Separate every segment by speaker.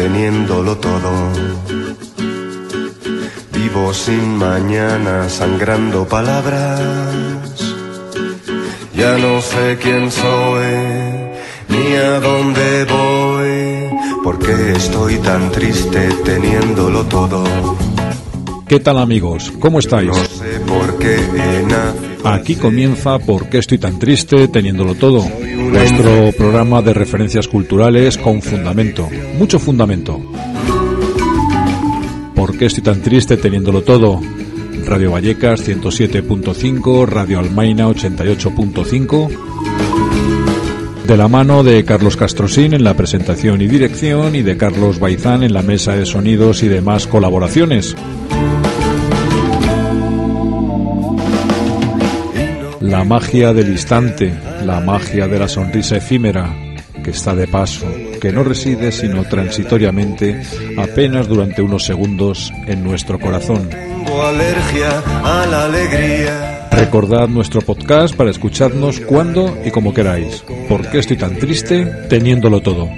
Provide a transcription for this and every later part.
Speaker 1: teniéndolo todo? Vivo sin mañana, sangrando palabras. Ya no sé quién soy, ni a dónde voy. ¿Por qué estoy tan triste teniéndolo todo?
Speaker 2: ¿Qué tal amigos? ¿Cómo estáis?
Speaker 1: No sé por qué he nacido
Speaker 2: Aquí comienza ¿Por qué estoy tan triste teniéndolo todo? Nuestro programa de referencias culturales con fundamento, mucho fundamento. ¿Por qué estoy tan triste teniéndolo todo? Radio Vallecas 107.5, Radio Almaina 88.5. De la mano de Carlos Castrosín en la presentación y dirección y de Carlos Baizán en la mesa de sonidos y demás colaboraciones. La magia del instante, la magia de la sonrisa efímera, que está de paso, que no reside sino transitoriamente, apenas durante unos segundos, en nuestro corazón.
Speaker 1: Tengo alergia a la alegría.
Speaker 2: Recordad nuestro podcast para escucharnos cuando y como queráis. ¿Por qué estoy tan triste teniéndolo todo?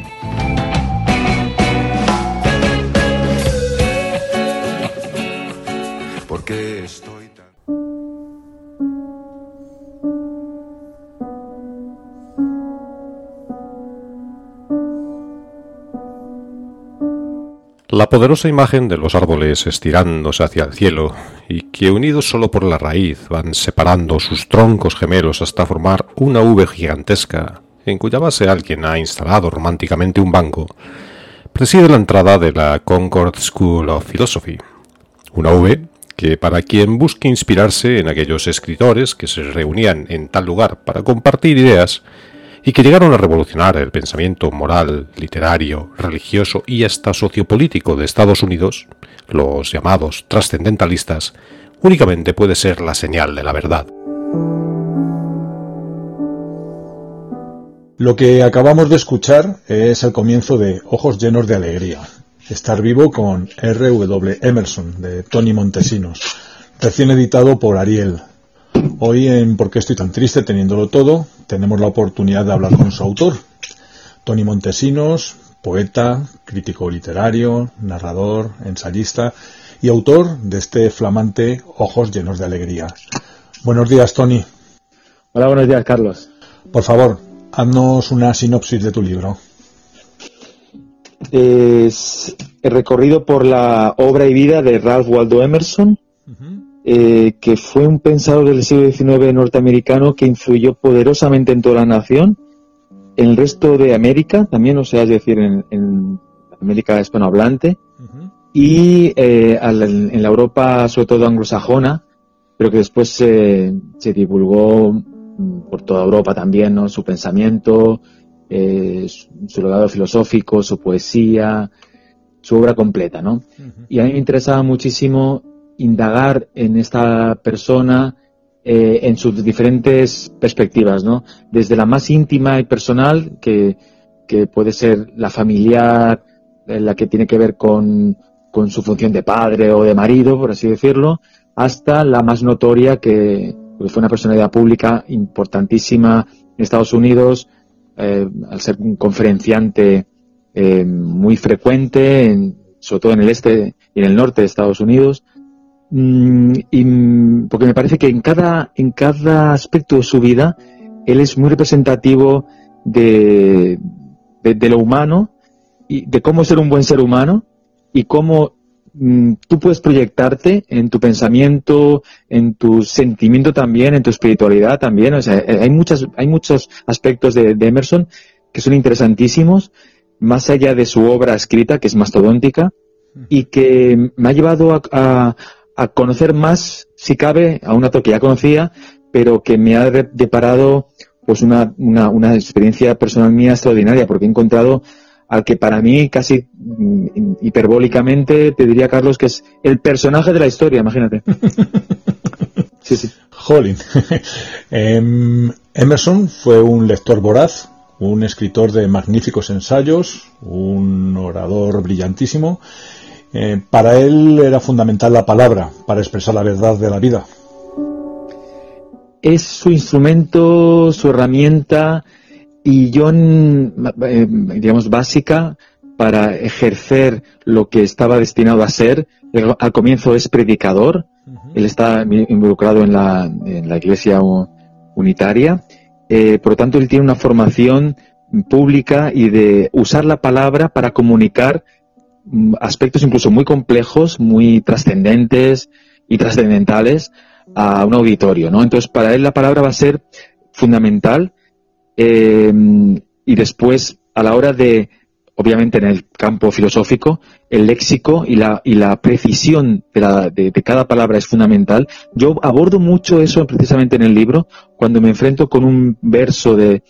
Speaker 3: La poderosa imagen de los árboles estirándose hacia el cielo y que unidos solo por la raíz van separando sus troncos gemelos hasta formar una V gigantesca en cuya base alguien ha instalado románticamente un banco, preside la entrada de la Concord School of Philosophy. Una V que para quien busque inspirarse en aquellos escritores que se reunían en tal lugar para compartir ideas, y que llegaron a revolucionar el pensamiento moral, literario, religioso y hasta sociopolítico de Estados Unidos, los llamados trascendentalistas, únicamente puede ser la señal de la verdad.
Speaker 2: Lo que acabamos de escuchar es el comienzo de Ojos llenos de alegría. Estar vivo con R.W. Emerson de Tony Montesinos, recién editado por Ariel. Hoy en ¿Por qué estoy tan triste teniéndolo todo? tenemos la oportunidad de hablar con su autor, Tony Montesinos, poeta, crítico literario, narrador, ensayista y autor de este flamante Ojos llenos de alegría. Buenos días, Tony.
Speaker 4: Hola, buenos días, Carlos.
Speaker 2: Por favor, haznos una sinopsis de tu libro.
Speaker 4: Es el recorrido por la obra y vida de Ralph Waldo Emerson, eh, que fue un pensador del siglo XIX norteamericano que influyó poderosamente en toda la nación, en el resto de América también, o sea, es decir, en, en América hispanohablante, y eh, al- en la Europa, sobre todo anglosajona, pero que después se, se divulgó mm, por toda Europa también, ¿no? Su pensamiento, eh, su, su legado filosófico, su poesía, su obra completa, ¿no? Y a mí me interesaba muchísimo indagar en esta persona eh, en sus diferentes perspectivas, ¿no? Desde la más íntima y personal, que, que puede ser la familiar, la que tiene que ver con, con su función de padre o de marido, por así decirlo, hasta la más notoria, que fue una personalidad pública importantísima en Estados Unidos, eh, al ser un conferenciante eh, muy frecuente, en- sobre todo en el este y en el norte de Estados Unidos, y, mm, porque me parece que en cada, en cada aspecto de su vida él es muy representativo de, de, de lo humano y de cómo ser un buen ser humano y cómo mm, tú puedes proyectarte en tu pensamiento, en tu sentimiento también, en tu espiritualidad también. O sea, eh, hay muchas, hay muchos aspectos de, de Emerson que son interesantísimos, más allá de su obra escrita, que es mastodóntica, y que me ha llevado a, a- a conocer más, si cabe, a un actor que ya conocía, pero que me ha de- deparado pues una, una, una experiencia personal mía extraordinaria, porque he encontrado al que para mí casi mm, hiperbólicamente te diría Carlos que es el personaje de la historia, imagínate. Sí, sí.
Speaker 2: Jolín. Em, Emerson fue un lector voraz, un escritor de magníficos ensayos, un orador brillantísimo. Eh, para él era fundamental la palabra para expresar la verdad de la vida.
Speaker 4: es su instrumento, su herramienta, y eh, digamos, básica para ejercer lo que estaba destinado a ser. Al comienzo es predicador, él está involucrado en la, en la iglesia unitaria, eh, por lo tanto él tiene una formación pública y de usar la palabra para comunicar aspectos incluso muy complejos, muy trascendentes y trascendentales a un auditorio, ¿no? Entonces para él la palabra va a ser fundamental eh, y después a la hora de obviamente en el campo filosófico, el léxico y la, y la precisión de, cada palabra es fundamental. Yo abordo mucho eso precisamente en el libro, cuando me enfrento con un verso de,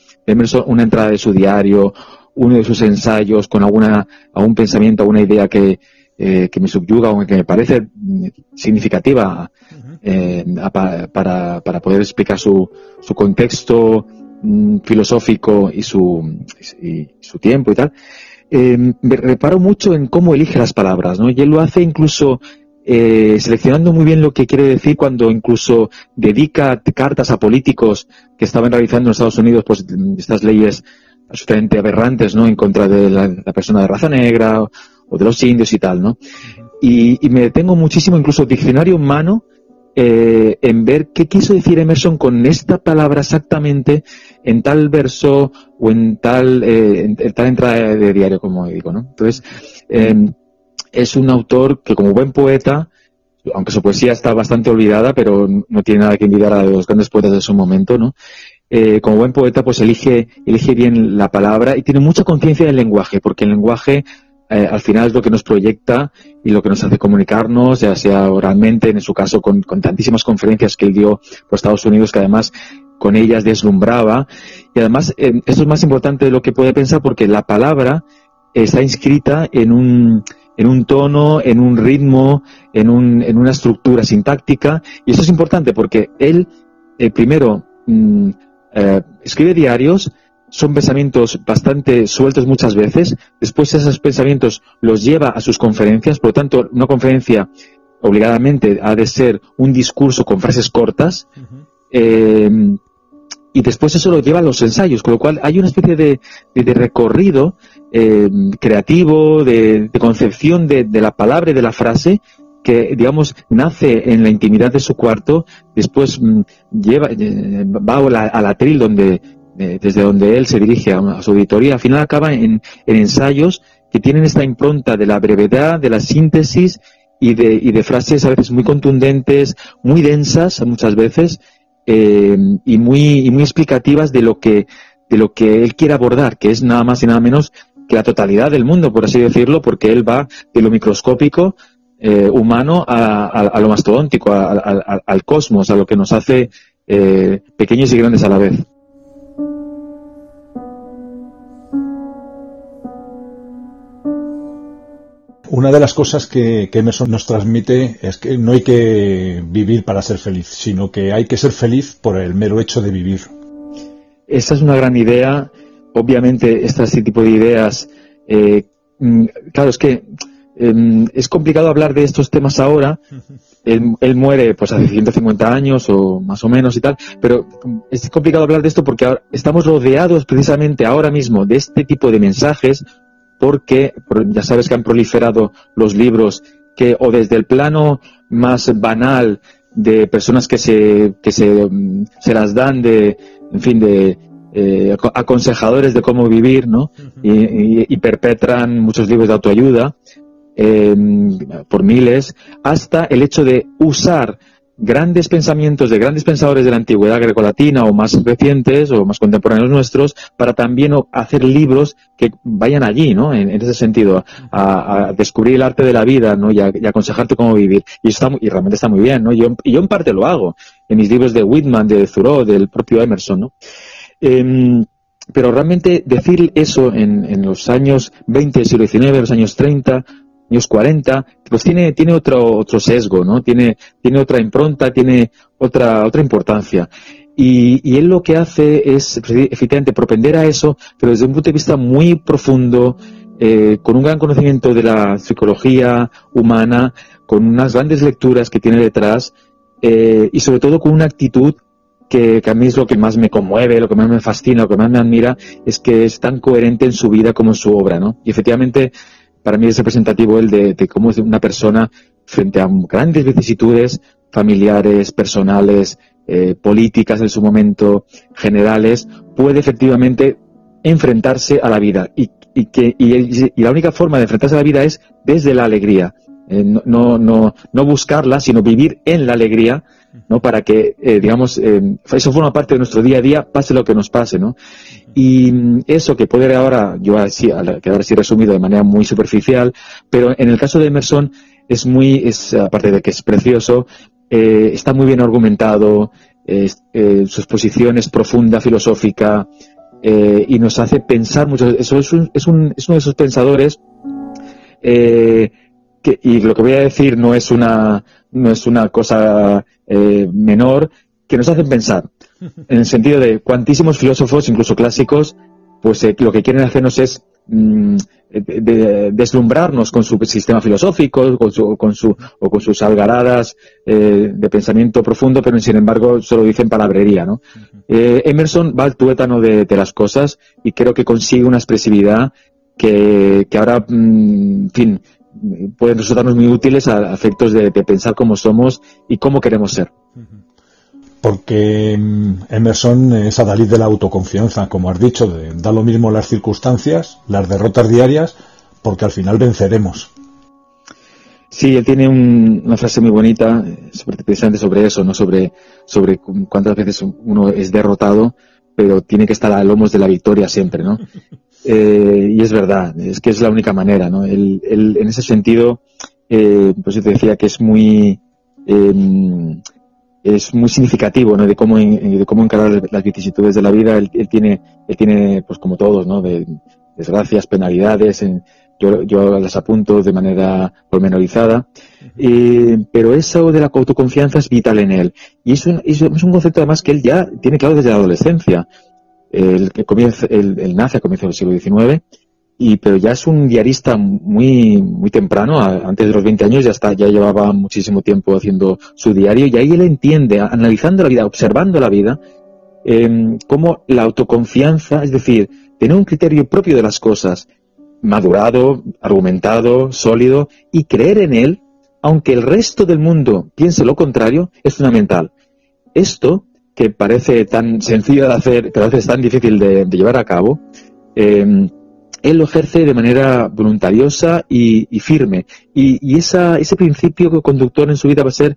Speaker 4: una entrada de su diario, uno de sus ensayos, con alguna, algún pensamiento, alguna idea que, eh, que me subyuga o que me parece significativa eh, para, para, poder explicar su, su contexto mm, filosófico y su, y su tiempo y tal. Eh, me reparo mucho en cómo elige las palabras, ¿no? Y él lo hace incluso eh, seleccionando muy bien lo que quiere decir cuando incluso dedica cartas a políticos que estaban realizando en Estados Unidos pues estas leyes absolutamente aberrantes, ¿no? En contra de la, persona de raza negra o, de los indios y tal, ¿no? Y, y me detengo muchísimo, incluso diccionario humano, eh, en ver qué quiso decir Emerson con esta palabra exactamente en tal verso o en tal, eh, en, tal entrada de diario, como digo, ¿no? Entonces, em, es un autor que como buen poeta, aunque su poesía está bastante olvidada, pero no tiene nada que envidiar a los grandes poetas de su momento, ¿no? Eh, como buen poeta, pues elige, elige bien la palabra y tiene mucha conciencia del lenguaje, porque el lenguaje eh, al final es lo que nos proyecta y lo que nos hace comunicarnos, ya sea oralmente, en su caso con, tantísimas conferencias que él dio por Estados Unidos, que además con ellas deslumbraba. Y además, eh, esto es más importante de lo que puede pensar porque la palabra está inscrita en un, en un tono, en un ritmo, en, un, en una estructura sintáctica. Y eso es importante porque él, eh, primero, mm, escribe diarios, son pensamientos bastante sueltos muchas veces. Después esos pensamientos los lleva a sus conferencias. Por lo tanto, una conferencia obligadamente ha de ser un discurso con frases cortas. Eh, y después eso lo lleva a los ensayos, con lo cual hay una especie de, recorrido eh, creativo, de, concepción de, la palabra y de la frase que, digamos, nace en la intimidad de su cuarto, después mm, lleva, eh, va al atril donde desde donde él se dirige a, su auditoría, al final acaba en, ensayos que tienen esta impronta de la brevedad, de la síntesis y de, y de frases a veces muy contundentes, muy densas muchas veces, eh, y, muy, muy explicativas de lo que él quiere abordar, que es nada más y nada menos que la totalidad del mundo, por así decirlo, porque él va de lo microscópico eh, humano a, lo mastodóntico, al cosmos, a lo que nos hace eh, pequeños y grandes a la vez.
Speaker 2: Una de las cosas que, Emerson nos transmite es que no hay que vivir para ser feliz, sino que hay que ser feliz por el mero hecho de vivir.
Speaker 4: Esa es una gran idea. Obviamente, este tipo de ideas, eh, mm, claro, es que em, es complicado hablar de estos temas ahora. Él, muere pues hace 150 años o más o menos y tal, pero es complicado hablar de esto porque estamos rodeados precisamente ahora mismo de este tipo de mensajes porque ya sabes que han proliferado los libros que o desde el plano más banal de personas que se, que se, mm, se las dan de, en fin, de eh, aconsejadores de cómo vivir, ¿no? y, perpetran muchos libros de autoayuda eh, por miles, hasta el hecho de usar grandes pensamientos de grandes pensadores de la antigüedad grecolatina o más recientes o más contemporáneos nuestros para también hacer libros que vayan allí, ¿no? En, ese sentido, a, descubrir el arte de la vida, ¿no? Y, aconsejarte cómo vivir. Y, está, y realmente está muy bien, ¿no? Y yo en parte lo hago en mis libros de Whitman, de Thoreau, del propio Emerson, ¿no? Em, pero realmente decir eso en, los años 20 del siglo XIX, los años 30, años 40, pues tiene, tiene otro, otro sesgo, ¿no? Tiene, tiene otra impronta, tiene otra, otra importancia. Y, él lo que hace es efectivamente propender a eso, pero desde un punto de vista muy profundo, eh, con un gran conocimiento de la psicología humana, con unas grandes lecturas que tiene detrás, eh, y sobre todo con una actitud que, a mí es lo que más me conmueve, lo que más me fascina, lo que más me admira, es que es tan coherente en su vida como en su obra, ¿no? Y efectivamente, para mí es representativo el de, cómo es una persona frente a grandes vicisitudes familiares, personales, eh, políticas en su momento, generales, puede efectivamente enfrentarse a la vida y, que y, la única forma de enfrentarse a la vida es desde la alegría, eh, no, no, no buscarla, sino vivir en la alegría ¿no? Para que, eh, digamos, eso forma parte de nuestro día a día, pase lo que nos pase, ¿no? Y mm, eso que puede ahora, yo así, quedar así resumido de manera muy superficial, pero en el caso de Emerson es muy, es, aparte de que es precioso, eh, está muy bien argumentado, su exposición es profunda, filosófica, y nos hace pensar mucho. Eso es, un, es, un, es uno de esos pensadores que, y lo que voy a decir no es una, no es una cosa eh, menor, que nos hacen pensar. En el sentido de cuantísimos filósofos, incluso clásicos, pues eh, lo que quieren hacernos es mm, deslumbrarnos con su sistema filosófico, con su, con su, o con sus algaradas eh, de pensamiento profundo, pero sin embargo solo dicen palabrería, ¿no? Emerson va al tuétano de, las cosas y creo que consigue una expresividad que, que ahora, mm, fin, pueden resultarnos muy útiles a efectos de, pensar cómo somos y cómo queremos ser.
Speaker 2: Porque mm, Emerson es adalid de la autoconfianza, como has dicho, da lo mismo las circunstancias, las derrotas diarias, porque al final venceremos.
Speaker 4: Sí, él tiene una frase muy bonita, precisamente sobre eso, no sobre, sobre cuántas veces uno es derrotado, pero tiene que estar a lomos de la victoria siempre, ¿no? Eh, y es verdad, es que es la única manera, ¿no? El, en ese sentido, eh, pues yo te decía que es muy, em, es muy significativo, ¿no? De cómo, de cómo encarar las vicisitudes de la vida. Él, tiene, él tiene, pues como todos, ¿no? De desgracias, penalidades, en, yo, yo, las apunto de manera pormenorizada, eh, pero eso de la autoconfianza es vital en él. Y es un, es un concepto además que él ya tiene claro desde la adolescencia el que comienza, el, nace a comienzos del siglo XIX, y, pero ya es un diarista muy, muy temprano, antes de los 20 años ya está, ya llevaba muchísimo tiempo haciendo su diario, y ahí él entiende, analizando la vida, observando la vida, eh, cómo la autoconfianza, es decir, tener un criterio propio de las cosas, madurado, argumentado, sólido, y creer en él, aunque el resto del mundo piense lo contrario, es fundamental. Esto que parece tan sencillo de hacer, pero a veces tan difícil de, llevar a cabo, eh, él lo ejerce de manera voluntariosa y, firme. Y, ese principio conductor en su vida va a ser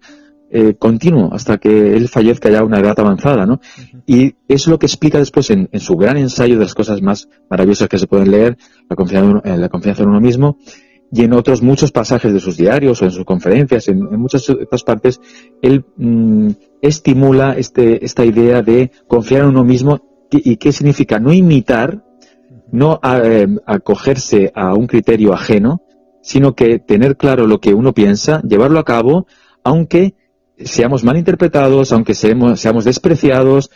Speaker 4: eh, continuo hasta que él fallezca ya a una edad avanzada, ¿no? Y es lo que explica después en, su gran ensayo de las cosas más maravillosas que se pueden leer, la confianza, en, la confianza en uno mismo, y en otros muchos pasajes de sus diarios o en sus conferencias, en, muchas otras partes, él mm, estimula este, esta idea de confiar en uno mismo y qué significa no imitar, no eh, acogerse a un criterio ajeno, sino que tener claro lo que uno piensa, llevarlo a cabo, aunque seamos mal interpretados, aunque seamos, despreciados,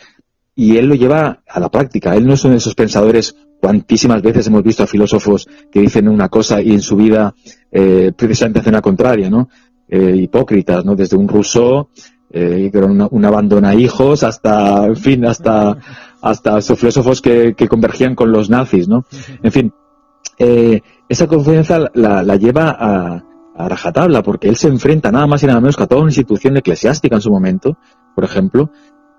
Speaker 4: y él lo lleva a la práctica. Él no es uno de esos pensadores, cuantísimas veces hemos visto a filósofos que dicen una cosa y en su vida eh, precisamente hacen la contraria, ¿no? Eh, hipócritas, ¿no? Desde un Rousseau eh, un abandona hijos hasta, en fin, hasta, hasta filósofos que, que convergían con los nazis, ¿no? En fin, eh, esa confianza la, la lleva a, a, rajatabla porque él se enfrenta nada más y nada menos que a toda una institución eclesiástica en su momento, por ejemplo,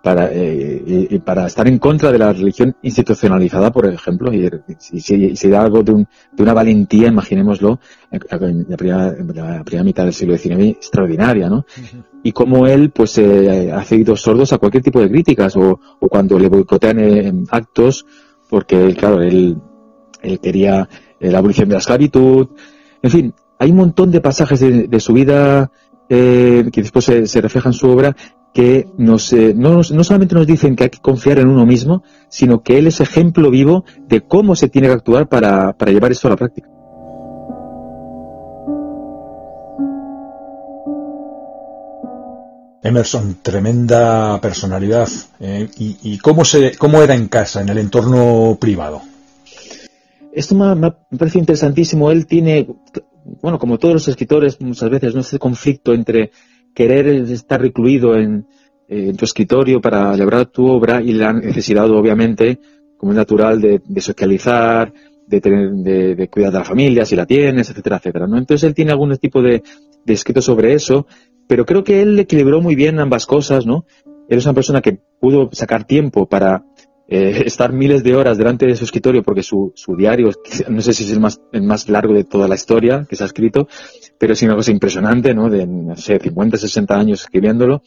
Speaker 4: para, eh, para estar en contra de la religión institucionalizada, por ejemplo, y, si, da algo de, un, de, una valentía, imaginémoslo, en la primera, mitad del siglo XIX, extraordinaria, ¿no? Y cómo él, pues, eh, ha seguido sordos a cualquier tipo de críticas, o, o cuando le boicotean eh, actos, porque, claro, él, él quería la abolición de la esclavitud, en fin, hay un montón de pasajes de, su vida eh, que después se, se, refleja en su obra que nos, eh, no, no, solamente nos dicen que hay que confiar en uno mismo, sino que él es ejemplo vivo de cómo se tiene que actuar para, para llevar esto a la práctica.
Speaker 2: Emerson, tremenda personalidad. Eh, y, y, cómo, se, cómo era en casa, en el entorno privado?
Speaker 4: Esto me, me, parece interesantísimo. Él tiene, bueno, como todos los escritores, muchas veces, ¿no? ese conflicto entre querer estar recluido en, eh, en tu escritorio para elaborar tu obra y la necesidad, obviamente, como es natural, de, socializar, de, tener, de, cuidar de la familia, si la tienes, etcétera, etcétera. ¿no? Entonces él tiene algún tipo de, de escrito sobre eso, pero creo que él equilibró muy bien ambas cosas, ¿no? Él una persona que pudo sacar tiempo para eh, estar miles de horas delante de su escritorio, porque su, su diario, no sé si es el más, el más largo de toda la historia que se ha escrito, pero es una cosa impresionante, ¿no? De, no sé, 50, 60 años escribiéndolo.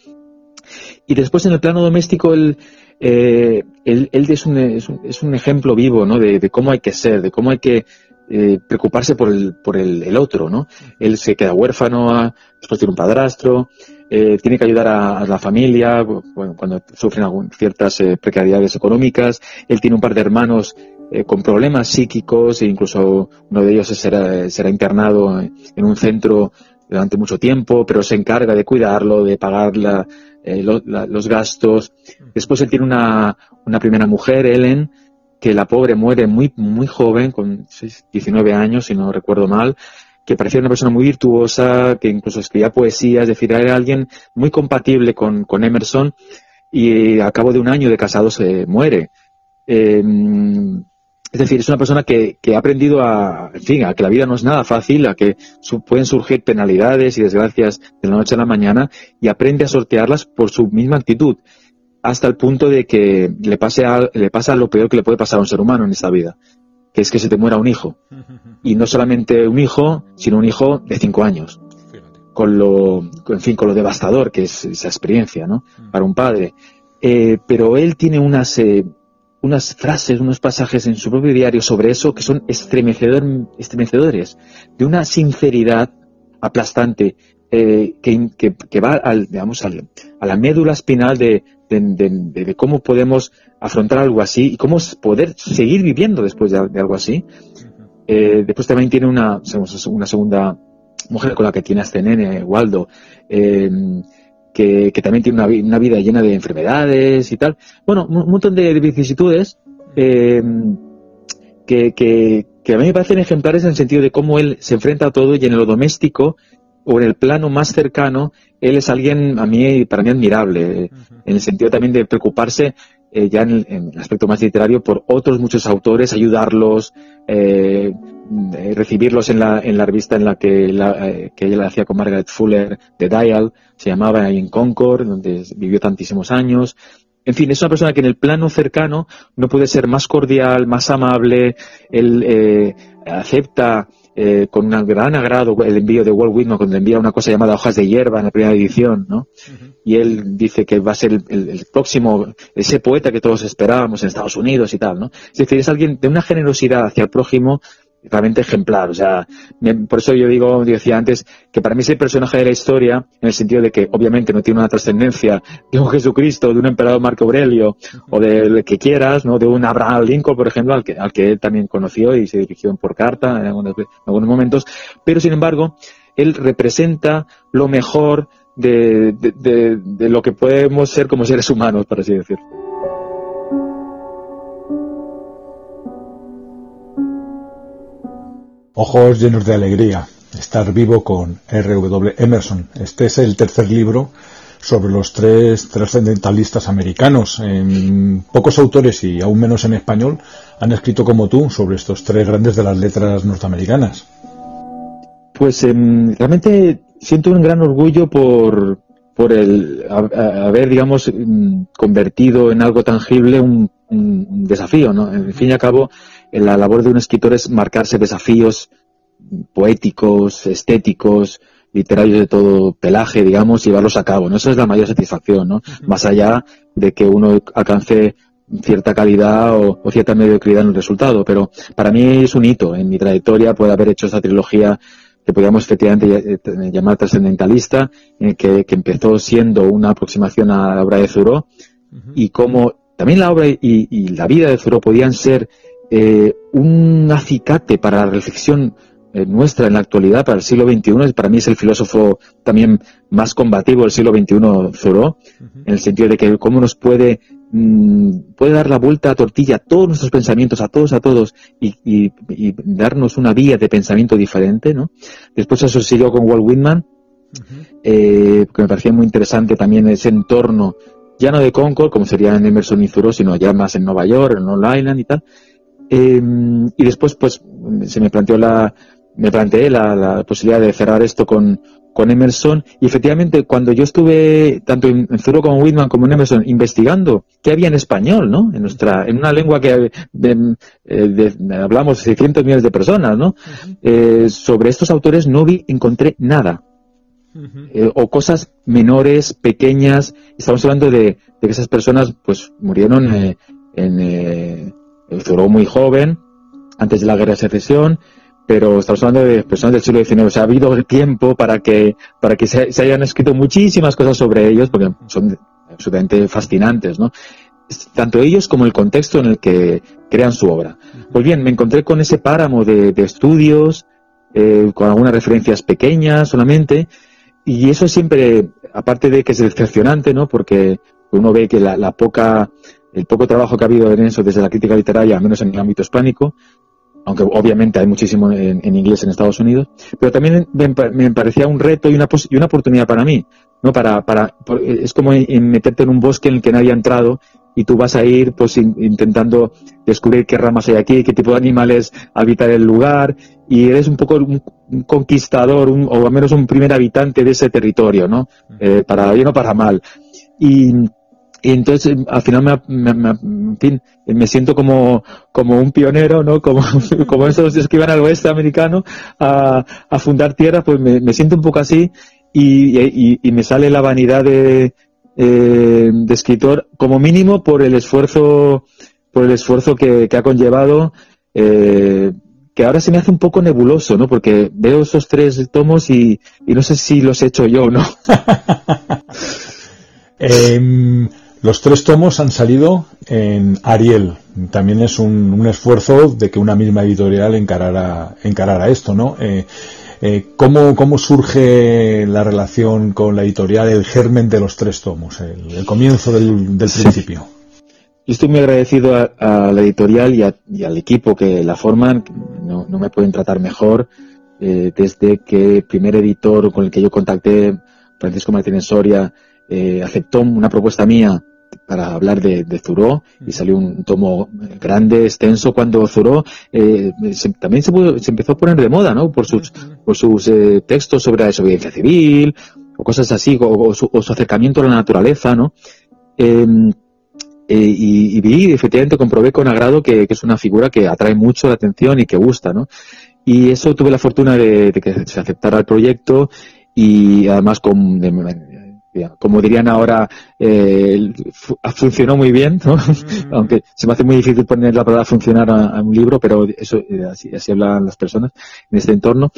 Speaker 4: Y después en el plano doméstico, él, eh, él, es, un, es, un, es, un, ejemplo vivo, ¿no? De, de, cómo hay que ser, de cómo hay que eh, preocuparse por el, por el, el, otro, ¿no? Él se queda huérfano, después tiene un padrastro, eh, tiene que ayudar a, la familia bueno, cuando sufren ciertas eh, precariedades económicas. Él tiene un par de hermanos eh, con problemas psíquicos e incluso uno de ellos será, será internado en un centro durante mucho tiempo, pero se encarga de cuidarlo, de pagar la, los gastos. Después él tiene una, una primera mujer, Ellen, que la pobre muere muy, muy joven, con 19 años, si no recuerdo mal, que parecía una persona muy virtuosa, que incluso escribía poesía, es decir, era alguien muy compatible con, Emerson y a cabo de un año de casado se muere. Em, es decir, es una persona que, ha aprendido a, en fin, a que la vida no es nada fácil, a que pueden surgir penalidades y desgracias de la noche a la mañana y aprende a sortearlas por su misma actitud, hasta el punto de que le, pase le pasa lo peor que le puede pasar a un ser humano en esta vida, que es que se te muera un hijo. Y no solamente un hijo, sino un hijo de cinco años. Con lo, en fin, con lo devastador que es esa experiencia, ¿no? Mm. Para un padre. Eh, pero él tiene unas, eh, unas frases, unos pasajes en su propio diario sobre eso que son estremecedor, estremecedores, de una sinceridad aplastante, eh, que, que, va al, digamos, al, a la médula espinal de, de, cómo podemos afrontar algo así y cómo poder seguir viviendo después de, algo así. Eh, después también tiene una, una segunda mujer con la que tiene a este nene, Waldo, em, que, también tiene una, vida llena de enfermedades y tal. Bueno, un, montón de, vicisitudes em, que, que, a mí me parecen ejemplares en el sentido de cómo él se enfrenta a todo y en lo doméstico o en el plano más cercano, él es alguien a mí, para mí admirable, en el sentido también de preocuparse eh, ya en el, aspecto más literario por otros muchos autores, ayudarlos, eh, recibirlos en la, en la revista en la que, la, eh, que ella hacía con Margaret Fuller, de Dial, se llamaba en Concord, donde vivió tantísimos años. En fin, es una persona que en el plano cercano no puede ser más cordial, más amable, él acepta eh, con un gran agrado el envío de Walt Whitman cuando envía una cosa llamada Hojas de Hierba en la primera edición, ¿no? Y él dice que va a ser el, próximo, ese poeta que todos esperábamos en Estados Unidos y tal, ¿no? Es decir, es alguien de una generosidad hacia el prójimo realmente ejemplar. O sea, por eso yo digo, decía antes, que para mí es el personaje de la historia, en el sentido de que obviamente no tiene una trascendencia de un Jesucristo, de un emperador Marco Aurelio, o de que quieras, ¿no? De un Abraham Lincoln, por ejemplo, al que, al que él también conoció y se dirigió por carta en algunos, momentos. Pero sin embargo, él representa lo mejor de, de, de lo que podemos ser como seres humanos, por así decirlo.
Speaker 2: Ojos llenos de alegría. Estar vivo con R.W. Emerson. Este es el tercer libro sobre los tres trascendentalistas americanos. pocos autores y aún menos en español han escrito como tú sobre estos tres grandes de las letras norteamericanas.
Speaker 4: Pues em, realmente siento un gran orgullo por, por el haber, digamos, mm, convertido en algo tangible un, un desafío, ¿no? En fin y al cabo, la labor de un escritor es marcarse desafíos poéticos, estéticos, literarios de todo pelaje, digamos, y llevarlos a cabo, ¿no? Esa es la mayor satisfacción, ¿no? Más allá de que uno alcance cierta calidad o, cierta mediocridad en el resultado, pero para mí es un hito en mi trayectoria poder haber hecho esta trilogía que podríamos efectivamente eh, llamar trascendentalista, que, que, empezó siendo una aproximación a la obra de Thoreau, y cómo también la obra y, y la vida de Thoreau podían ser eh, un acicate para la reflexión eh, nuestra en la actualidad, para el siglo XXI, para mí es el filósofo también más combativo del siglo XXI, Thoreau, en el sentido de que cómo nos puede, mm, puede dar la vuelta a tortilla a todos nuestros pensamientos, a todos, a todos, y, darnos una vía de pensamiento diferente, ¿no? Después eso siguió con Walt Whitman, eh, que me parecía muy interesante también ese entorno ya no de Concord, como sería en Emerson y Thoreau, sino ya más en Nueva York, en Long Island y tal. Em, y después, pues, se me planteó la, me planteé la, posibilidad de cerrar esto con, con Emerson y efectivamente cuando yo estuve tanto en, Thoreau como en Whitman como en Emerson investigando qué había en español, ¿no? En nuestra, en una lengua que eh, hablamos 600 millones de personas, ¿no? Eh, sobre estos autores no vi, encontré nada. Eh, o cosas menores, pequeñas. Estamos hablando de, que esas personas pues murieron en, en Thoreau muy joven, antes de la guerra de secesión, pero estamos hablando de personas del siglo XIX. O sea, ha habido tiempo para que, para que se, hayan escrito muchísimas cosas sobre ellos, porque son absolutamente fascinantes, ¿no? Tanto ellos como el contexto en el que crean su obra. Pues bien, me encontré con ese páramo de, estudios, eh, con algunas referencias pequeñas solamente, y eso siempre, aparte de que es decepcionante, ¿no? Porque uno ve que la, poca, el poco trabajo que ha habido en eso desde la crítica literaria, al menos en el ámbito hispánico, aunque obviamente hay muchísimo en, inglés en Estados Unidos, pero también me, parecía un reto y una, y una oportunidad para mí, ¿no? Para, para, es como meterte en un bosque en el que nadie ha entrado y tú vas a ir pues intentando descubrir qué ramas hay aquí, qué tipo de animales habitan el lugar y eres un poco un, conquistador o al menos un primer habitante de ese territorio, ¿no? Eh, para bien o para mal. Y, y entonces al final me, me, en fin, me siento como, como un pionero, ¿no? Como, como esos que iban al oeste americano a, a fundar tierra, pues me, siento un poco así y, y, me sale la vanidad de, eh, de escritor, como mínimo por el esfuerzo, por el esfuerzo que, que ha conllevado, eh, que ahora se me hace un poco nebuloso, ¿no? Porque veo esos tres tomos y, y no sé si los he hecho yo o no.
Speaker 2: eh, los tres tomos han salido en Ariel. También es un, esfuerzo de que una misma editorial encarara, encarara esto, ¿no? Eh, eh, ¿cómo, surge la relación con la editorial, el germen de los tres tomos, el, comienzo del, principio?
Speaker 4: estoy muy agradecido a, la editorial y, al equipo que la forman. No, me pueden tratar mejor eh, desde que el primer editor con el que yo contacté, Francisco Martínez Soria, aceptó una propuesta mía para hablar de, de y salió un tomo grande, extenso, cuando Zuró eh, también se, se, empezó a poner de moda, ¿no? Por sus, por sus eh, textos sobre la desobediencia civil, o cosas así, o, su, acercamiento a la naturaleza, ¿no? Em, eh, y, vi, efectivamente, comprobé con agrado que, es una figura que atrae mucho la atención y que gusta, ¿no? Y eso tuve la fortuna de, que se aceptara el proyecto y además con, como dirían ahora, eh, funcionó muy bien, ¿no? aunque se me hace muy difícil poner la palabra funcionar a, un libro, pero eso eh, así, así, hablan las personas en este entorno.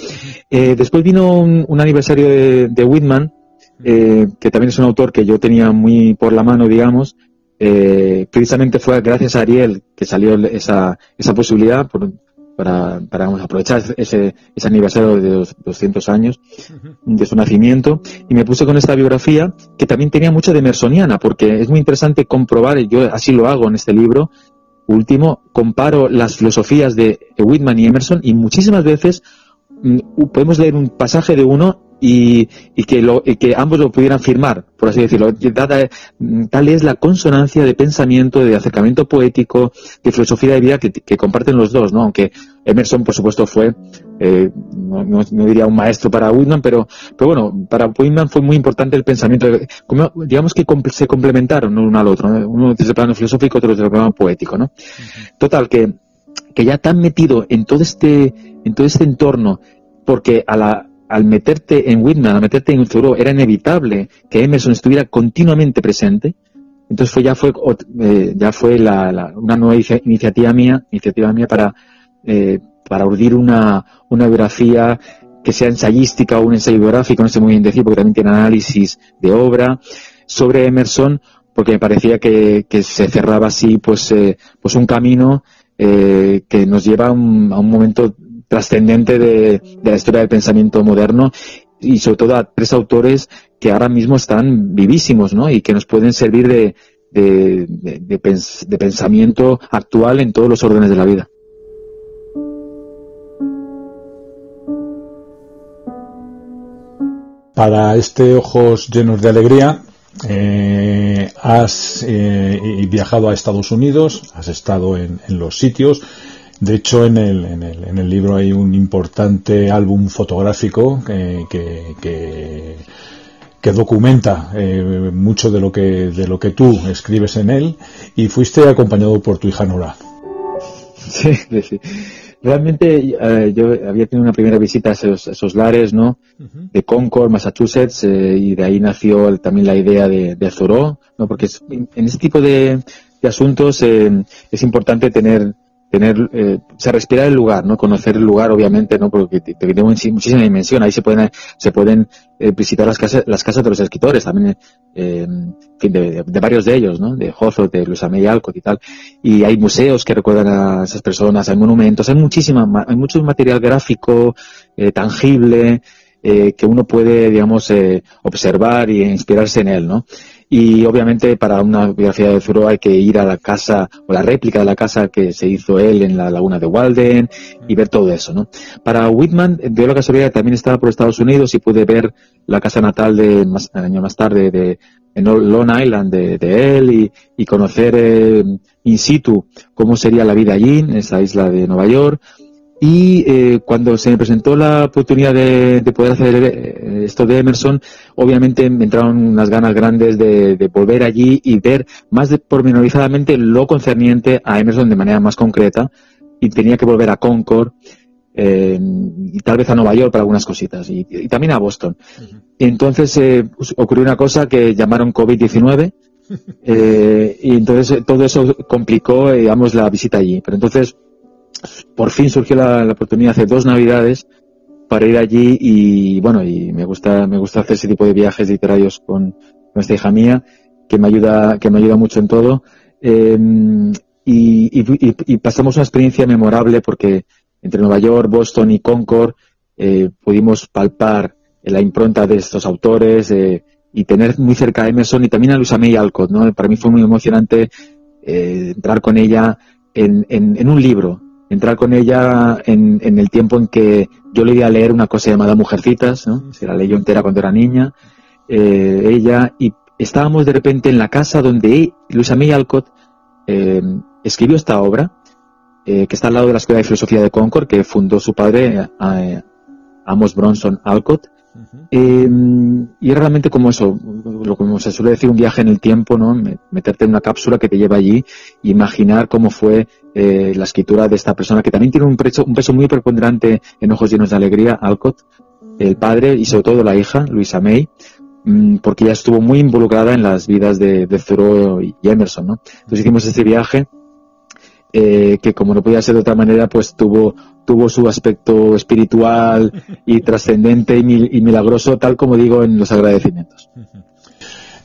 Speaker 4: Eh, después vino un, aniversario de, Whitman, que también es un autor que yo tenía muy por la mano, digamos. precisamente fue gracias a Ariel que salió esa, esa posibilidad, por, para, para aprovechar ese, ese aniversario de los 200 años de su nacimiento. Y me puse con esta biografía que también tenía mucho de emersoniana porque es muy interesante comprobar, y yo así lo hago en este libro último, comparo las filosofías de Whitman y Emerson y muchísimas veces mm, podemos leer un pasaje de uno y, y, que lo, que ambos lo pudieran firmar, por así decirlo. tal es la consonancia de pensamiento, de acercamiento poético, de filosofía de vida que, comparten los dos, ¿no? Aunque Emerson, por supuesto, fue, eh, no, diría un maestro para Whitman, pero, pero bueno, para Whitman fue muy importante el pensamiento. como, digamos que se complementaron uno al otro, uno desde el plano filosófico, otro desde el plano poético, ¿no? Total, que, que ya tan metido en todo este, en todo este entorno, porque a la, al meterte en Whitman, al meterte en Thoreau, era inevitable que Emerson estuviera continuamente presente. Entonces fue, ya fue, eh, ya fue la, una nueva iniciativa mía, iniciativa mía para, eh, para urdir una, una biografía que sea ensayística o un ensayo biográfico, no sé muy bien decir, porque también tiene análisis de obra sobre Emerson, porque me parecía que, que se cerraba así pues, eh, pues un camino eh, que nos lleva a un, a un momento trascendente de, la historia del pensamiento moderno y sobre todo a tres autores que ahora mismo están vivísimos ¿no? y que nos pueden servir de, de, de, pensamiento actual en todos los órdenes de la vida.
Speaker 2: Para este Ojos llenos de alegría eh, has eh, viajado a Estados Unidos, has estado en, los sitios. De hecho, en el, en, el, en el, libro hay un importante álbum fotográfico que, que, que, documenta eh, mucho de lo que de lo que tú escribes en él y fuiste acompañado por tu hija Nora.
Speaker 4: Sí, sí. Realmente eh, yo había tenido una primera visita a esos, lares, ¿no? De Concord, Massachusetts, eh, y de ahí nació también la idea de, de ¿no? Porque en este tipo de, asuntos eh, es importante tener tener, eh, se respirar el lugar, ¿no? Conocer el lugar, obviamente, ¿no? Porque tiene muchísima dimensión. Ahí se pueden, se pueden eh, visitar las casas, las casas de los escritores, también, eh, de, de, varios de ellos, ¿no? De Jozo, de Luis Amey Alcott y tal. Y hay museos que recuerdan a esas personas, hay monumentos, hay muchísima, hay mucho material gráfico, eh, tangible, eh, que uno puede, digamos, eh, observar y inspirarse en él, ¿no? Y obviamente para una biografía de Thoreau hay que ir a la casa o la réplica de la casa que se hizo él en la laguna de Walden y ver todo eso, ¿no? Para Whitman, dio la casualidad también estaba por Estados Unidos y pude ver la casa natal de más, año más tarde de en Long Island de, él y, conocer eh, in situ cómo sería la vida allí, en esa isla de Nueva York, y eh, cuando se me presentó la oportunidad de, poder hacer eh, esto de Emerson, obviamente me entraron unas ganas grandes de, volver allí y ver más de, pormenorizadamente lo concerniente a Emerson de manera más concreta. Y tenía que volver a Concord eh, y tal vez a Nueva York para algunas cositas y, también a Boston. Entonces pues, ocurrió una cosa que llamaron COVID-19 y entonces todo eso complicó, digamos, la visita allí. Pero entonces por fin surgió la, oportunidad hace dos navidades para ir allí y bueno, y me gusta, me gusta hacer ese tipo de viajes literarios con, esta hija mía, que me ayuda, que me ayuda mucho en todo. Em, y, pasamos una experiencia memorable porque entre Nueva York, Boston y Concord eh, pudimos palpar la impronta de estos autores eh, y tener muy cerca a Emerson y también a Luisa May Alcott. ¿no? Para mí fue muy emocionante eh, entrar con ella en, en, un libro, entrar con ella en, en, el tiempo en que yo le iba a leer una cosa llamada Mujercitas, ¿no? Se la leyó entera cuando era niña, eh, ella, y estábamos de repente en la casa donde Luisa May Alcott eh, escribió esta obra, eh, que está al lado de la Escuela de Filosofía de Concord, que fundó su padre, Amos Bronson Alcott, eh, y realmente como eso, lo que se suele decir, un viaje en el tiempo, ¿no? Meterte en una cápsula que te lleva allí imaginar cómo fue eh, la escritura de esta persona, que también tiene un peso, un peso muy preponderante en Ojos Llenos de Alegría, Alcott, el padre y sobre todo la hija, Luisa May, mm, porque ella estuvo muy involucrada en las vidas de, de Thoreau y Emerson, ¿no? Entonces hicimos este viaje eh, que como no podía ser de otra manera, pues tuvo, tuvo su aspecto espiritual y trascendente y, milagroso, tal como digo en los agradecimientos.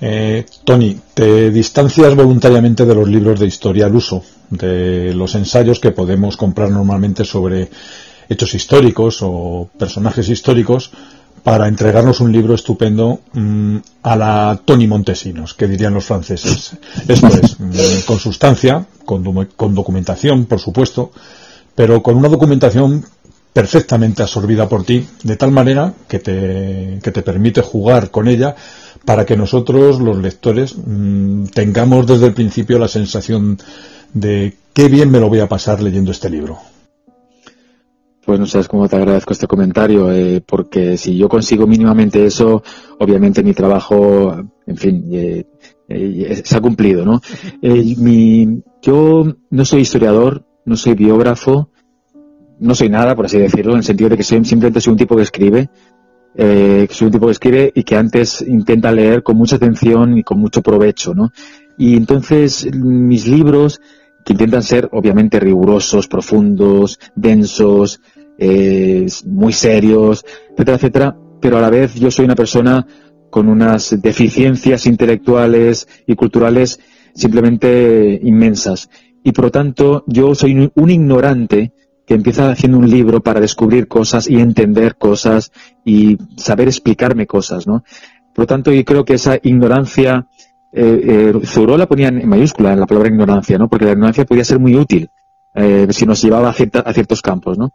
Speaker 2: Eh, Tony, te distancias voluntariamente de los libros de historia al uso, de los ensayos que podemos comprar normalmente sobre hechos históricos o personajes históricos, para entregarnos un libro estupendo mm, a la Tony Montesinos, que dirían los franceses. Esto es, con sustancia, con, con, documentación, por supuesto, pero con una documentación perfectamente absorbida por ti, de tal manera que te, que te permite jugar con ella para que nosotros, los lectores, mm, tengamos desde el principio la sensación de qué bien me lo voy a pasar leyendo este libro.
Speaker 4: Pues no sabes cómo te agradezco este comentario, eh, porque si yo consigo mínimamente eso, obviamente mi trabajo, en fin, eh, eh, se ha cumplido, ¿no? mi, yo no soy historiador, no soy biógrafo, no soy nada, por así decirlo, en el sentido de que soy, simplemente soy un tipo que escribe, que soy un tipo que escribe y que antes intenta leer con mucha atención y con mucho provecho, ¿no? Y entonces mis libros, que intentan ser obviamente rigurosos, profundos, densos, eh, muy serios, etcétera, etcétera, pero a la vez yo soy una persona con unas deficiencias intelectuales y culturales simplemente inmensas. Y por lo tanto, yo soy un ignorante que empieza haciendo un libro para descubrir cosas y entender cosas y saber explicarme cosas, ¿no? Por lo tanto, yo creo que esa ignorancia, eh, eh la ponía en mayúscula en la palabra ignorancia, ¿no? Porque la ignorancia podía ser muy útil eh, si nos llevaba a, ciertos campos. ¿no?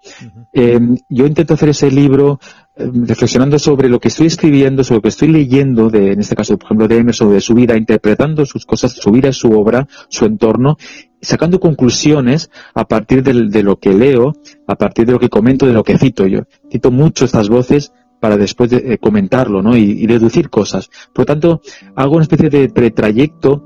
Speaker 4: Eh, yo intento hacer ese libro reflexionando sobre lo que estoy escribiendo, sobre lo que estoy leyendo, de, en este caso, por ejemplo, de Emerson, de su vida, interpretando sus cosas, su vida, su obra, su entorno, sacando conclusiones a partir de, lo que leo, a partir de lo que comento, de lo que cito yo. Cito mucho estas voces para después de, eh, comentarlo ¿no? y, deducir cosas. Por lo tanto, hago una especie de pretrayecto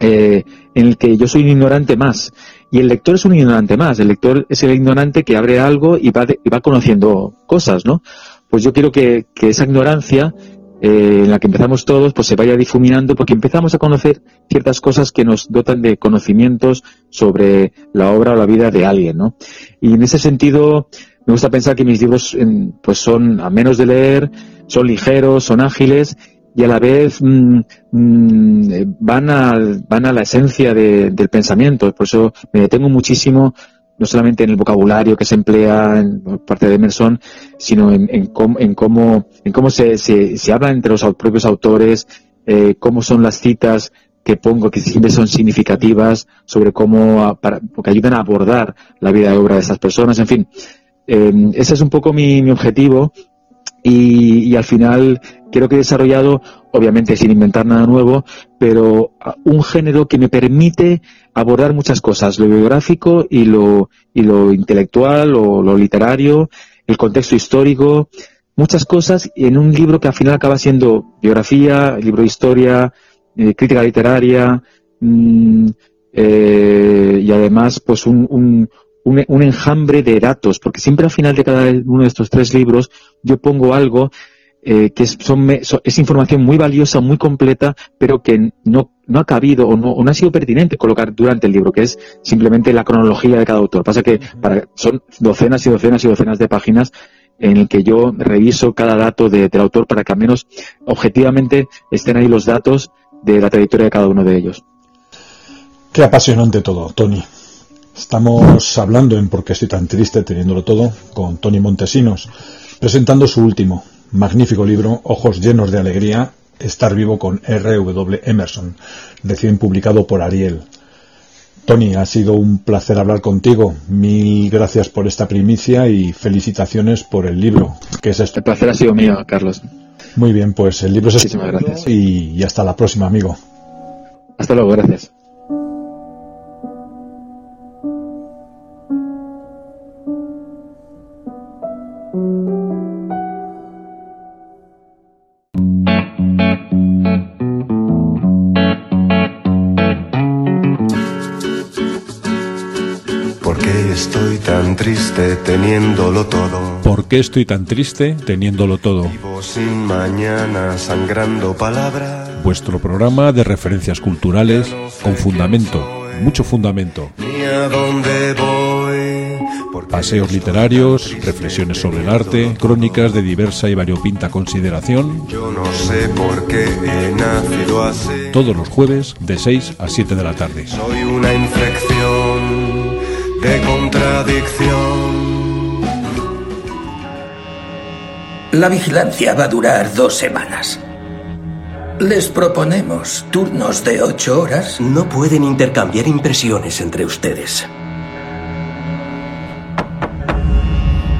Speaker 4: eh, en el que yo soy un ignorante más y el lector es un ignorante más. El lector es el ignorante que abre algo y va, y va conociendo cosas, ¿no? Pues yo quiero que, esa ignorancia eh, en la que empezamos todos, pues se vaya difuminando porque empezamos a conocer ciertas cosas que nos dotan de conocimientos sobre la obra o la vida de alguien, ¿no? Y en ese sentido, me gusta pensar que mis libros, pues son a menos de leer, son ligeros, son ágiles y a la vez mm, mm, van, a, la esencia del pensamiento. Por eso me detengo muchísimo no solamente en el vocabulario que se emplea en parte de Emerson, sino en, en, en cómo, en cómo se, se, habla entre los propios autores, eh, cómo son las citas que pongo, que siempre son significativas, sobre cómo, porque ayudan a abordar la vida y obra de estas personas, en fin. Eh, ese es un poco mi, mi objetivo y, y, al final creo que he desarrollado, obviamente sin inventar nada nuevo, pero un género que me permite abordar muchas cosas, lo biográfico y lo, y lo intelectual o lo literario, el contexto histórico, muchas cosas en un libro que al final acaba siendo biografía, libro de historia, eh, crítica literaria, mm, eh, y además pues un, un, un, enjambre de datos, porque siempre al final de cada uno de estos tres libros yo pongo algo eh, que es, son, es información muy valiosa, muy completa, pero que no, no ha cabido o no, o no, ha sido pertinente colocar durante el libro, que es simplemente la cronología de cada autor. Pasa que para, son docenas y docenas y docenas de páginas en el que yo reviso cada dato de, del autor para que al menos objetivamente estén ahí los datos de la trayectoria de cada uno de ellos.
Speaker 2: Qué apasionante todo, Tony. Estamos hablando en Por qué estoy tan triste teniéndolo todo con Tony Montesinos, presentando su último, magnífico libro, Ojos llenos de alegría, Estar vivo con R. W. Emerson, recién publicado por Ariel. Tony, ha sido un placer hablar contigo. Mil gracias por esta primicia y felicitaciones por el libro.
Speaker 4: Que es este. El placer ha sido mío, Carlos.
Speaker 2: Muy bien, pues el libro es
Speaker 4: Muchísimas gracias.
Speaker 2: Y, y hasta la próxima, amigo.
Speaker 4: Hasta luego, gracias.
Speaker 1: Triste teniéndolo todo.
Speaker 3: ¿Por qué estoy tan triste teniéndolo todo?
Speaker 1: Vivo sin mañana sangrando palabras.
Speaker 3: Vuestro programa de referencias culturales con fundamento, mucho fundamento.
Speaker 1: Ni a dónde voy.
Speaker 3: Paseos literarios, reflexiones sobre el arte, crónicas de diversa y variopinta consideración.
Speaker 1: Yo no sé por qué he nacido así.
Speaker 3: Todos los jueves de 6 a 7 de la tarde.
Speaker 1: Soy una infección de contradicción.
Speaker 5: La vigilancia va a durar dos semanas. Les proponemos turnos de ocho horas.
Speaker 6: No pueden intercambiar impresiones entre ustedes.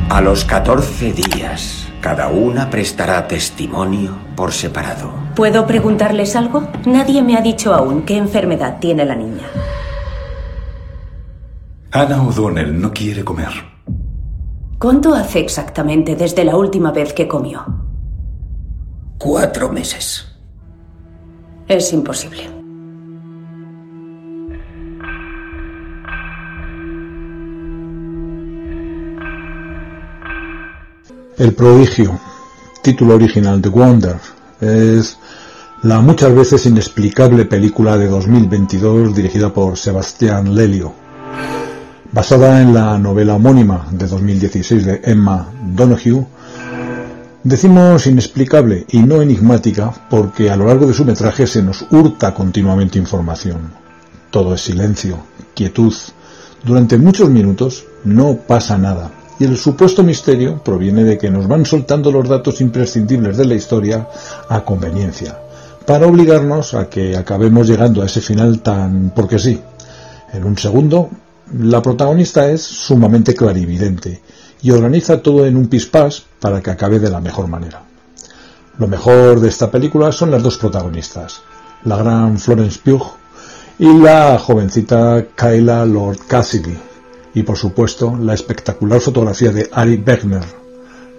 Speaker 5: A los 14 días, cada una prestará testimonio por separado.
Speaker 7: ¿Puedo preguntarles algo? Nadie me ha dicho aún qué enfermedad tiene la niña.
Speaker 8: Ana O'Donnell no quiere comer.
Speaker 7: ¿Cuánto hace exactamente desde la última vez que comió?
Speaker 5: Cuatro meses.
Speaker 7: Es imposible.
Speaker 2: El prodigio, título original de Wonder, es la muchas veces inexplicable película de 2022 dirigida por Sebastián Lelio basada en la novela homónima de 2016 de Emma Donoghue, decimos inexplicable y no enigmática porque a lo largo de su metraje se nos hurta continuamente información. Todo es silencio, quietud. Durante muchos minutos no pasa nada y el supuesto misterio proviene de que nos van soltando los datos imprescindibles de la historia a conveniencia, para obligarnos a que acabemos llegando a ese final tan porque sí. En un segundo la protagonista es sumamente clarividente y organiza todo en un pispás para que acabe de la mejor manera. Lo mejor de esta película son las dos protagonistas, la gran Florence Pugh y la jovencita Kyla Lord Cassidy, y por supuesto la espectacular fotografía de Ari Wegner.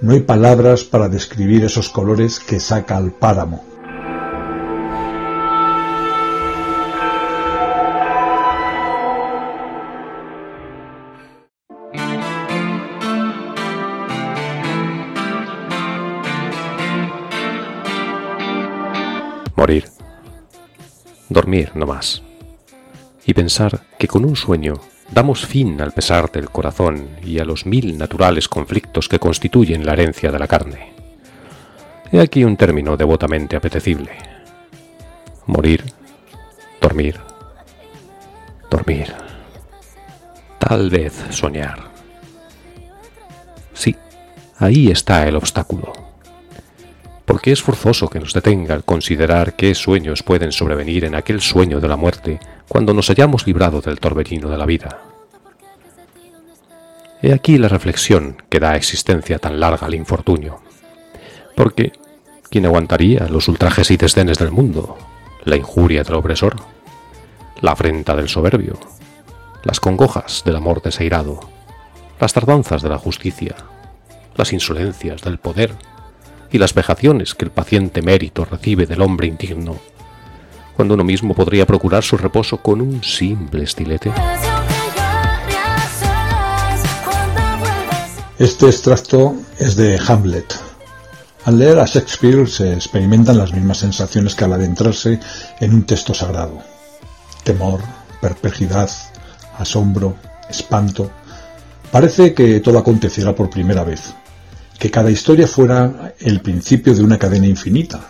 Speaker 2: No hay palabras para describir esos colores que saca al páramo.
Speaker 3: Dormir no más. Y pensar que con un sueño damos fin al pesar del corazón y a los mil naturales conflictos que constituyen la herencia de la carne. He aquí un término devotamente apetecible. Morir, dormir, dormir. Tal vez soñar. Sí, ahí está el obstáculo. Porque es forzoso que nos detenga el considerar qué sueños pueden sobrevenir en aquel sueño de la muerte cuando nos hayamos librado del torbellino de la vida. He aquí la reflexión que da existencia tan larga al infortunio. Porque, ¿quién aguantaría los ultrajes y desdenes del mundo? La injuria del opresor, la afrenta del soberbio, las congojas del amor desairado, las tardanzas de la justicia, las insolencias del poder y las vejaciones que el paciente mérito recibe del hombre indigno, cuando uno mismo podría procurar su reposo con un simple estilete.
Speaker 2: Este extracto es de Hamlet. Al leer a Shakespeare se experimentan las mismas sensaciones que al adentrarse en un texto sagrado. Temor, perplejidad, asombro, espanto. Parece que todo aconteciera por primera vez, que cada historia fuera el principio de una cadena infinita,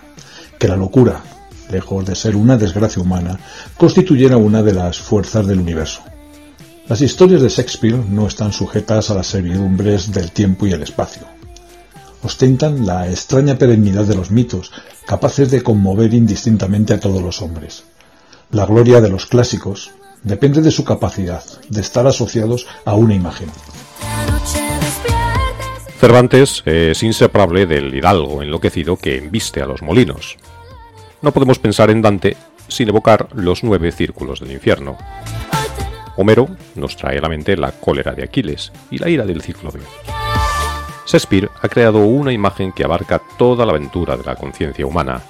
Speaker 2: que la locura, lejos de ser una desgracia humana, constituyera una de las fuerzas del universo. Las historias de Shakespeare no están sujetas a las servidumbres del tiempo y el espacio. Ostentan la extraña perennidad de los mitos, capaces de conmover indistintamente a todos los hombres. La gloria de los clásicos depende de su capacidad de estar asociados a una imagen.
Speaker 3: Cervantes es inseparable del hidalgo enloquecido que embiste a los molinos. No podemos pensar en Dante sin evocar los nueve círculos del infierno. Homero nos trae a la mente la cólera de Aquiles y la ira del cíclope. Shakespeare ha creado una imagen que abarca toda la aventura de la conciencia humana.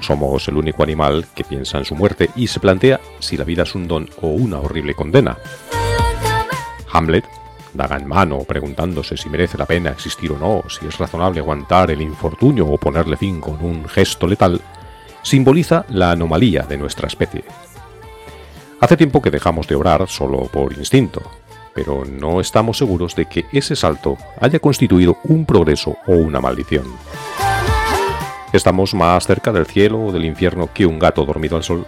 Speaker 3: Somos el único animal que piensa en su muerte y se plantea si la vida es un don o una horrible condena. Hamlet daga en mano, preguntándose si merece la pena existir o no, si es razonable aguantar el infortunio o ponerle fin con un gesto letal, simboliza la anomalía de nuestra especie. Hace tiempo que dejamos de orar solo por instinto, pero no estamos seguros de que ese salto haya constituido un progreso o una maldición. Estamos más cerca del cielo o del infierno que un gato dormido al sol.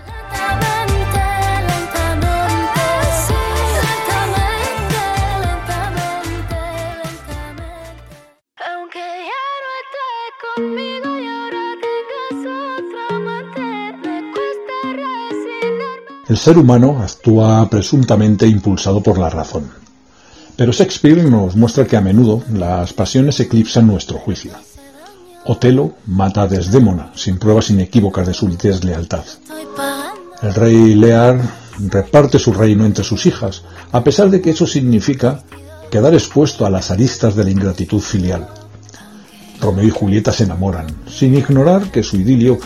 Speaker 2: El ser humano actúa presuntamente impulsado por la razón. Pero Shakespeare nos muestra que a menudo las pasiones eclipsan nuestro juicio. Otelo mata a Desdémona sin pruebas inequívocas de su deslealtad. El rey Lear reparte su reino entre sus hijas, a pesar de que eso significa quedar expuesto a las aristas de la ingratitud filial. Romeo y Julieta se enamoran, sin ignorar que su idilio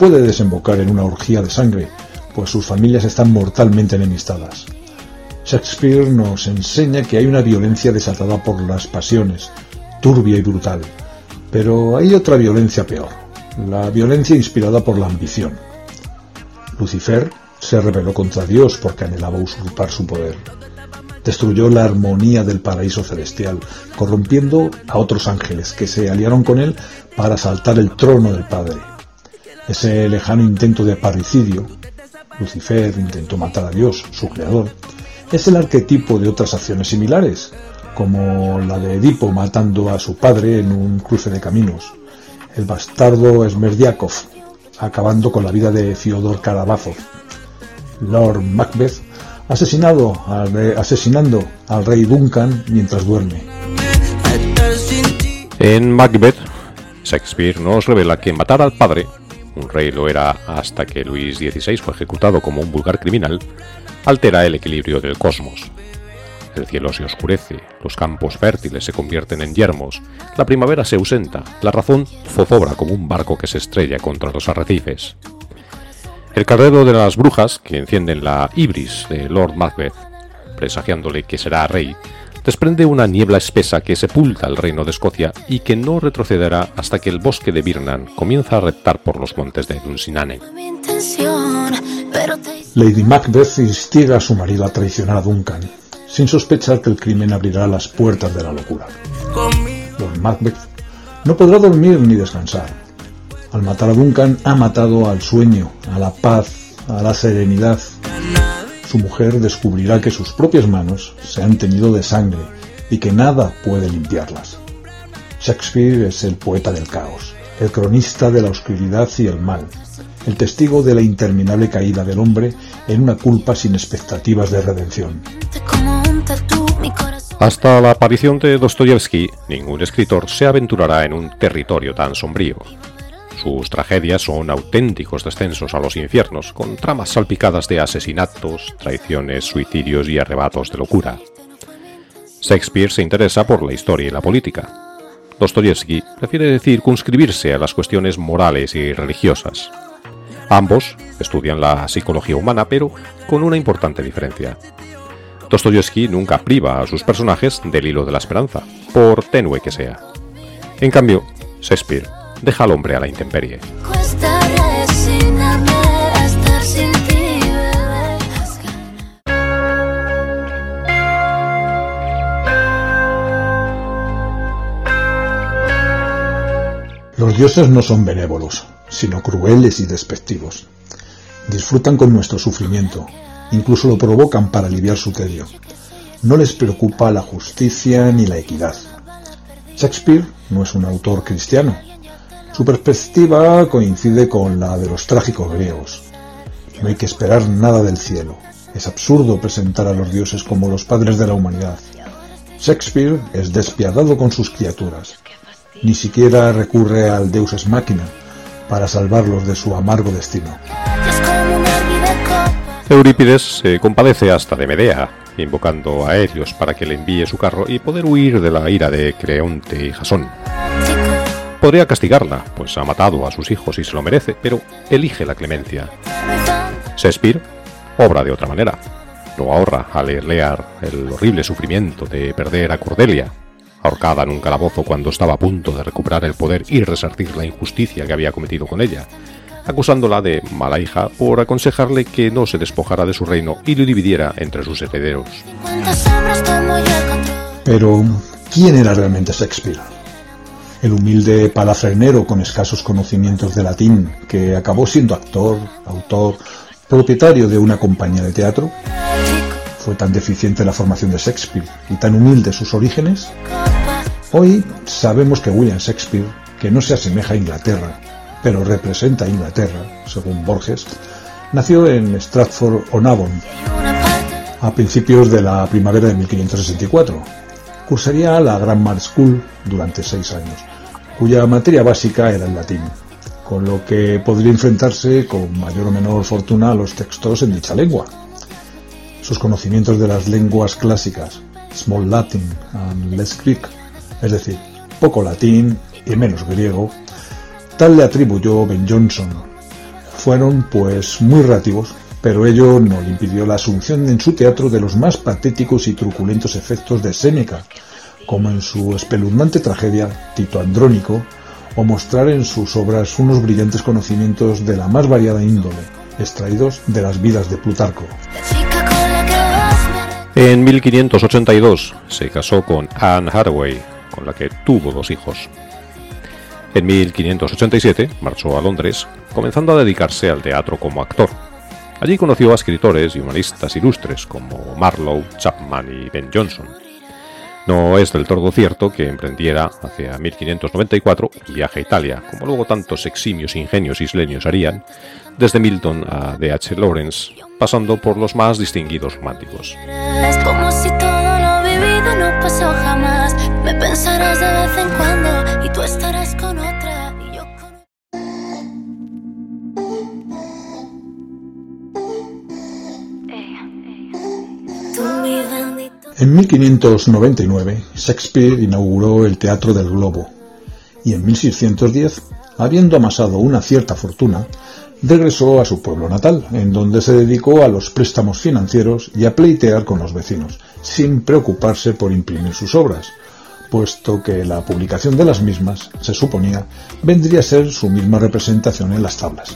Speaker 2: puede desembocar en una orgía de sangre pues sus familias están mortalmente enemistadas. Shakespeare nos enseña que hay una violencia desatada por las pasiones, turbia y brutal, pero hay otra violencia peor, la violencia inspirada por la ambición. Lucifer se rebeló contra Dios porque anhelaba usurpar su poder. Destruyó la armonía del paraíso celestial, corrompiendo a otros ángeles que se aliaron con él para asaltar el trono del Padre. Ese lejano intento de parricidio Lucifer intentó matar a Dios, su creador, es el arquetipo de otras acciones similares, como la de Edipo matando a su padre en un cruce de caminos, el bastardo Smerdiakov acabando con la vida de Fyodor Karabazov, Lord Macbeth asesinado asesinando al rey Duncan mientras duerme,
Speaker 3: En Macbeth, Shakespeare nos revela que matar al padre, un rey lo era hasta que Luis XVI fue ejecutado como un vulgar criminal, altera el equilibrio del cosmos. El cielo se oscurece, los campos fértiles se convierten en yermos, la primavera se ausenta, la razón zozobra como un barco que se estrella contra los arrecifes. El carrero de las brujas, que encienden la ibris de Lord Macbeth, presagiándole que será rey, desprende una niebla espesa que sepulta el reino de Escocia y que no retrocederá hasta que el bosque de Birnan comienza a reptar por los montes de Dunsinane.
Speaker 2: Lady Macbeth instiga a su marido a traicionar a Duncan, sin sospechar que el crimen abrirá las puertas de la locura. Lord Macbeth no podrá dormir ni descansar. Al matar a Duncan ha matado al sueño, a la paz, a la serenidad, su mujer descubrirá que sus propias manos se han teñido de sangre y que nada puede limpiarlas. Shakespeare es el poeta del caos, el cronista de la oscuridad y el mal, el testigo de la interminable caída del hombre en una culpa sin expectativas de redención.
Speaker 3: Hasta la aparición de Dostoyevsky, ningún escritor se aventurará en un territorio tan sombrío. Sus tragedias son auténticos descensos a los infiernos, con tramas salpicadas de asesinatos, traiciones, suicidios y arrebatos de locura. Shakespeare se interesa por la historia y la política. Dostoyevsky prefiere circunscribirse a las cuestiones morales y religiosas. Ambos estudian la psicología humana, pero con una importante diferencia. Dostoyevsky nunca priva a sus personajes del hilo de la esperanza, por tenue que sea. En cambio, Shakespeare deja al hombre a la intemperie.
Speaker 2: Los dioses no son benévolos, sino crueles y despectivos. Disfrutan con nuestro sufrimiento, incluso lo provocan para aliviar su tedio. No les preocupa la justicia ni la equidad. Shakespeare no es un autor cristiano, su perspectiva coincide con la de los trágicos griegos. No hay que esperar nada del cielo. Es absurdo presentar a los dioses como los padres de la humanidad. Shakespeare es despiadado con sus criaturas. Ni siquiera recurre al deus es máquina para salvarlos de su amargo destino.
Speaker 3: Eurípides se compadece hasta de Medea, invocando a Helios para que le envíe su carro y poder huir de la ira de Creonte y Jasón. Podría castigarla, pues ha matado a sus hijos y se lo merece, pero elige la clemencia. Shakespeare obra de otra manera. Lo ahorra al leer el horrible sufrimiento de perder a Cordelia, ahorcada en un calabozo cuando estaba a punto de recuperar el poder y resartir la injusticia que había cometido con ella, acusándola de mala hija por aconsejarle que no se despojara de su reino y lo dividiera entre sus herederos.
Speaker 2: Pero, ¿quién era realmente Shakespeare? El humilde palafrenero con escasos conocimientos de latín, que acabó siendo actor, autor, propietario de una compañía de teatro? ¿Fue tan deficiente la formación de Shakespeare y tan humilde sus orígenes? Hoy sabemos que William Shakespeare, que no se asemeja a Inglaterra, pero representa a Inglaterra, según Borges, nació en Stratford-on-Avon a principios de la primavera de 1564. Cursaría la Grammar School durante seis años cuya materia básica era el latín, con lo que podría enfrentarse con mayor o menor fortuna a los textos en dicha lengua. Sus conocimientos de las lenguas clásicas, Small Latin and Less Greek, es decir, poco latín y menos griego, tal le atribuyó Ben Jonson. Fueron, pues, muy relativos, pero ello no le impidió la asunción en su teatro de los más patéticos y truculentos efectos de Séneca, como en su espeluznante tragedia Tito Andrónico, o mostrar en sus obras unos brillantes conocimientos de la más variada índole, extraídos de las vidas de Plutarco.
Speaker 3: En 1582 se casó con Anne Hathaway, con la que tuvo dos hijos. En 1587 marchó a Londres, comenzando a dedicarse al teatro como actor. Allí conoció a escritores y humanistas ilustres como Marlowe, Chapman y Ben Jonson. No es del todo cierto que emprendiera hacia 1594 un viaje a Italia, como luego tantos eximios ingenios isleños harían, desde Milton a D.H. Lawrence, pasando por los más distinguidos románticos. En
Speaker 2: 1599, Shakespeare inauguró el Teatro del Globo y en 1610, habiendo amasado una cierta fortuna, regresó a su pueblo natal, en donde se dedicó a los préstamos financieros y a pleitear con los vecinos, sin preocuparse por imprimir sus obras, puesto que la publicación de las mismas, se suponía, vendría a ser su misma representación en las tablas.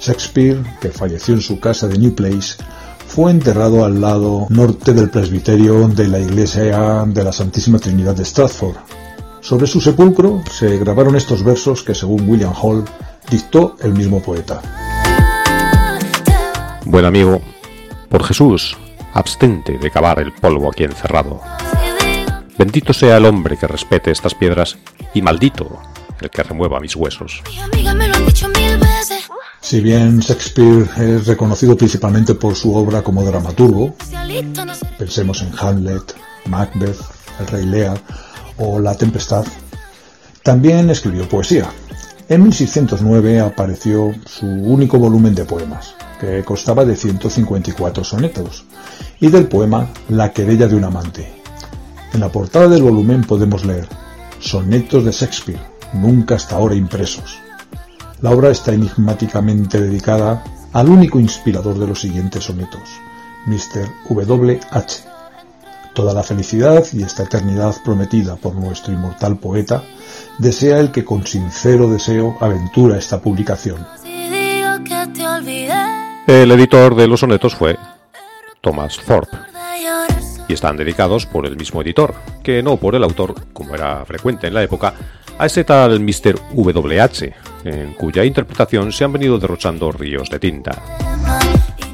Speaker 2: Shakespeare, que falleció en su casa de New Place, fue enterrado al lado norte del presbiterio de la iglesia de la Santísima Trinidad de Stratford. Sobre su sepulcro se grabaron estos versos que, según William Hall, dictó el mismo poeta.
Speaker 3: Buen amigo, por Jesús, abstente de cavar el polvo aquí encerrado. Bendito sea el hombre que respete estas piedras y maldito el que remueva mis huesos.
Speaker 2: Si bien Shakespeare es reconocido principalmente por su obra como dramaturgo, pensemos en Hamlet, Macbeth, El Rey Lear o La Tempestad, también escribió poesía, en 1609 apareció su único volumen de poemas, que constaba de 154 sonetos, y del poema La querella de un amante. En la portada del volumen podemos leer Sonetos de Shakespeare, nunca hasta ahora impresos. La obra está enigmáticamente dedicada al único inspirador de los siguientes sonetos, Mr. W. H. Toda la felicidad y esta eternidad prometida por nuestro inmortal poeta desea el que con sincero deseo aventura esta publicación.
Speaker 3: El editor de los sonetos fue Thomas Thorpe y están dedicados por el mismo editor, que no por el autor, como era frecuente en la época, a ese tal Mr. WH, en cuya interpretación se han venido derrochando ríos de tinta.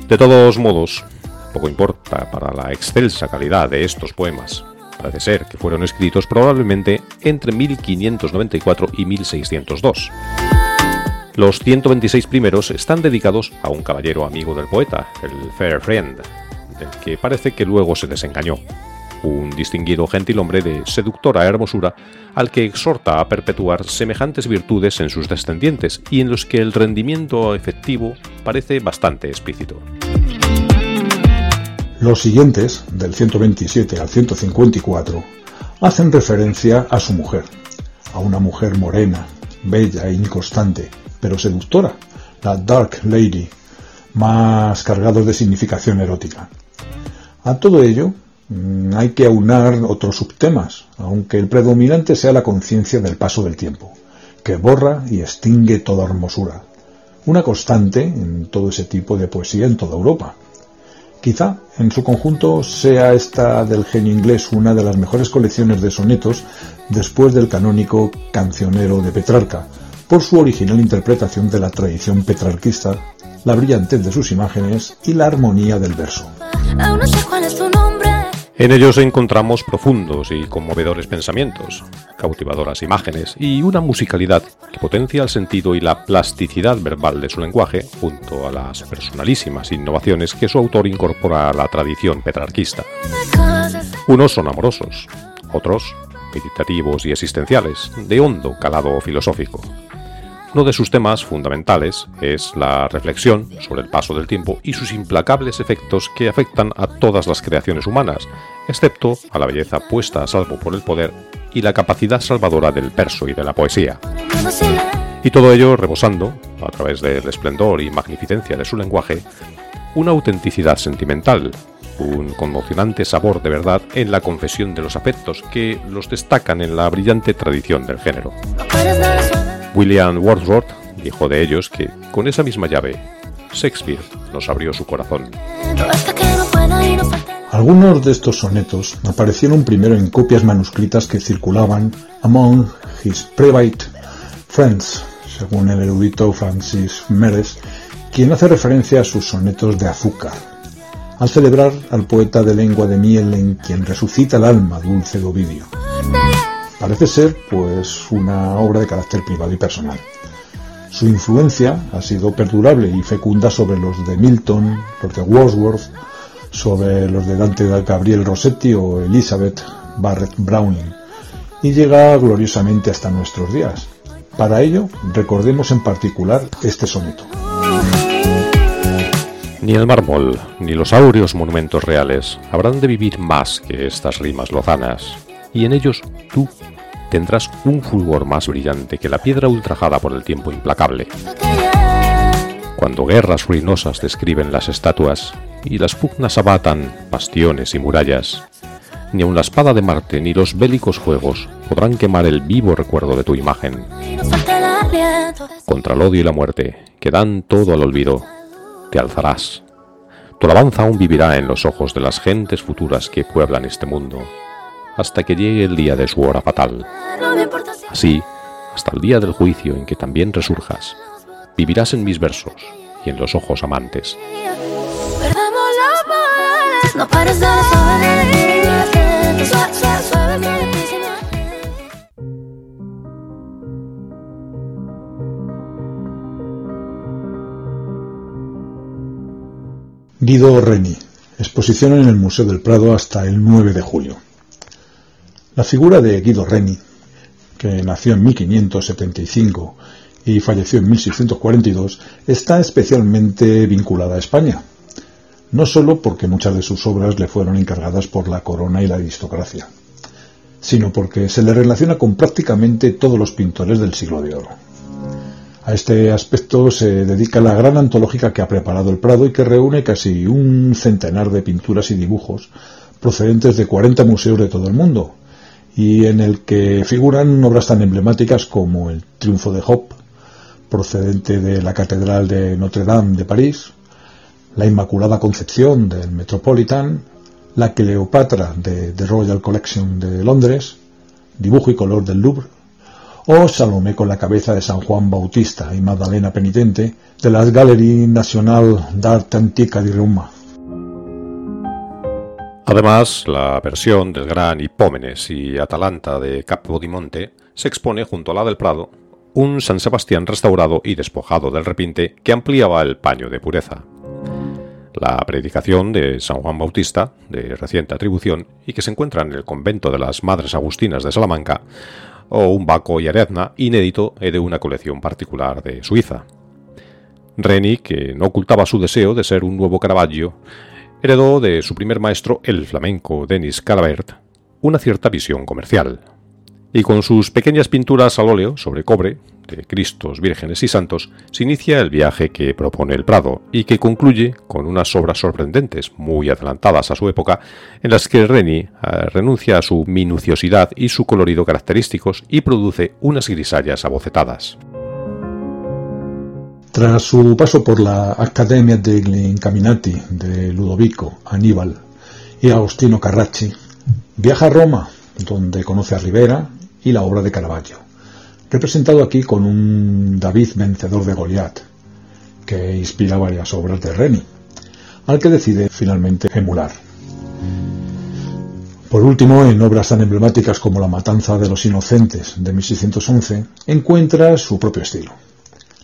Speaker 3: De todos modos, poco importa para la excelsa calidad de estos poemas, Parece ser que fueron escritos probablemente entre 1594 y 1602. Los 126 primeros están dedicados a un caballero amigo del poeta, el Fair Friend, del que parece que luego se desengañó, un distinguido gentilhombre de seductora hermosura al que exhorta a perpetuar semejantes virtudes en sus descendientes y en los que el rendimiento efectivo parece bastante explícito.
Speaker 2: Los siguientes, del 127 al 154, hacen referencia a su mujer, a una mujer morena, bella e inconstante, pero seductora, la Dark Lady, más cargados de significación erótica. A todo ello hay que aunar otros subtemas, aunque el predominante sea la conciencia del paso del tiempo, que borra y extingue toda hermosura, una constante en todo ese tipo de poesía en toda Europa. Quizá en su conjunto sea esta del genio inglés una de las mejores colecciones de sonetos después del canónico Cancionero de Petrarca, por su original interpretación de la tradición petrarquista, la brillantez de sus imágenes y la armonía del verso.
Speaker 3: En ellos encontramos profundos y conmovedores pensamientos, cautivadoras imágenes y una musicalidad que potencia el sentido y la plasticidad verbal de su lenguaje, junto a las personalísimas innovaciones que su autor incorpora a la tradición petrarquista. Unos son amorosos, otros meditativos y existenciales, de hondo calado filosófico. Uno de sus temas fundamentales es la reflexión sobre el paso del tiempo y sus implacables efectos que afectan a todas las creaciones humanas, excepto a la belleza puesta a salvo por el poder y la capacidad salvadora del verso y de la poesía. Y todo ello rebosando, a través del esplendor y magnificencia de su lenguaje, una autenticidad sentimental, un conmocionante sabor de verdad en la confesión de los afectos que los destacan en la brillante tradición del género. William Wordsworth dijo de ellos que, con esa misma llave, Shakespeare nos abrió su corazón.
Speaker 2: Algunos de estos sonetos aparecieron primero en copias manuscritas que circulaban among his private friends, según el erudito Francis Meres, quien hace referencia a sus sonetos de azúcar, al celebrar al poeta de lengua de miel en quien resucita el alma dulce de Ovidio. Parece ser, pues, una obra de carácter privado y personal. Su influencia ha sido perdurable y fecunda sobre los de Milton, los de Wordsworth, sobre los de Dante Gabriel Rossetti o Elizabeth Barrett Browning, y llega gloriosamente hasta nuestros días. Para ello, recordemos en particular este soneto.
Speaker 3: Ni el mármol, ni los áureos monumentos reales habrán de vivir más que estas rimas lozanas, y en ellos tú tendrás un fulgor más brillante que la piedra ultrajada por el tiempo implacable. Cuando guerras ruinosas describen las estatuas y las pugnas abatan bastiones y murallas, ni aun la espada de Marte ni los bélicos juegos podrán quemar el vivo recuerdo de tu imagen. Contra el odio y la muerte, que dan todo al olvido, te alzarás. Tu alabanza aún vivirá en los ojos de las gentes futuras que pueblan este mundo, hasta que llegue el día de su hora fatal. Así, hasta el día del juicio en que también resurjas, vivirás en mis versos y en los ojos amantes.
Speaker 2: Guido Reni, exposición en el Museo del Prado hasta el 9 de julio. La figura de Guido Reni, que nació en 1575 y falleció en 1642, está especialmente vinculada a España, no sólo porque muchas de sus obras le fueron encargadas por la corona y la aristocracia, sino porque se le relaciona con prácticamente todos los pintores del siglo de oro. A este aspecto se dedica la gran antológica que ha preparado el Prado y que reúne casi un centenar de pinturas y dibujos procedentes de 40 museos de todo el mundo, y en el que figuran obras tan emblemáticas como el Triunfo de Hop, procedente de la Catedral de Notre Dame de París, la Inmaculada Concepción del Metropolitan, la Cleopatra de The Royal Collection de Londres, dibujo y color del Louvre, o Salomé con la cabeza de San Juan Bautista y Magdalena Penitente de la Galerie Nationale d'Art Antica di Roma.
Speaker 3: Además, la versión del gran Hipómenes y Atalanta de Capodimonte se expone junto a la del Prado, un San Sebastián restaurado y despojado del repinte que ampliaba el paño de pureza. La predicación de San Juan Bautista, de reciente atribución, y que se encuentra en el convento de las Madres Agustinas de Salamanca, o un Baco y Ariadna inédito de una colección particular de Suiza. Reni, que no ocultaba su deseo de ser un nuevo Caravaggio, heredó de su primer maestro, el flamenco Denis Calabert, una cierta visión comercial. Y con sus pequeñas pinturas al óleo sobre cobre, de Cristos, vírgenes y santos, se inicia el viaje que propone el Prado y que concluye con unas obras sorprendentes, muy adelantadas a su época, en las que Reni eh, renuncia a su minuciosidad y su colorido característicos y produce unas grisallas abocetadas.
Speaker 2: Tras su paso por la Accademia degli Incaminati de Ludovico, Aníbal y Agostino Carracci, viaja a Roma, donde conoce a Rivera y la obra de Caravaggio representado aquí con un David vencedor de Goliat, que inspira varias obras de Reni, al que decide finalmente emular. Por último, en obras tan emblemáticas como La Matanza de los Inocentes de 1611, encuentra su propio estilo.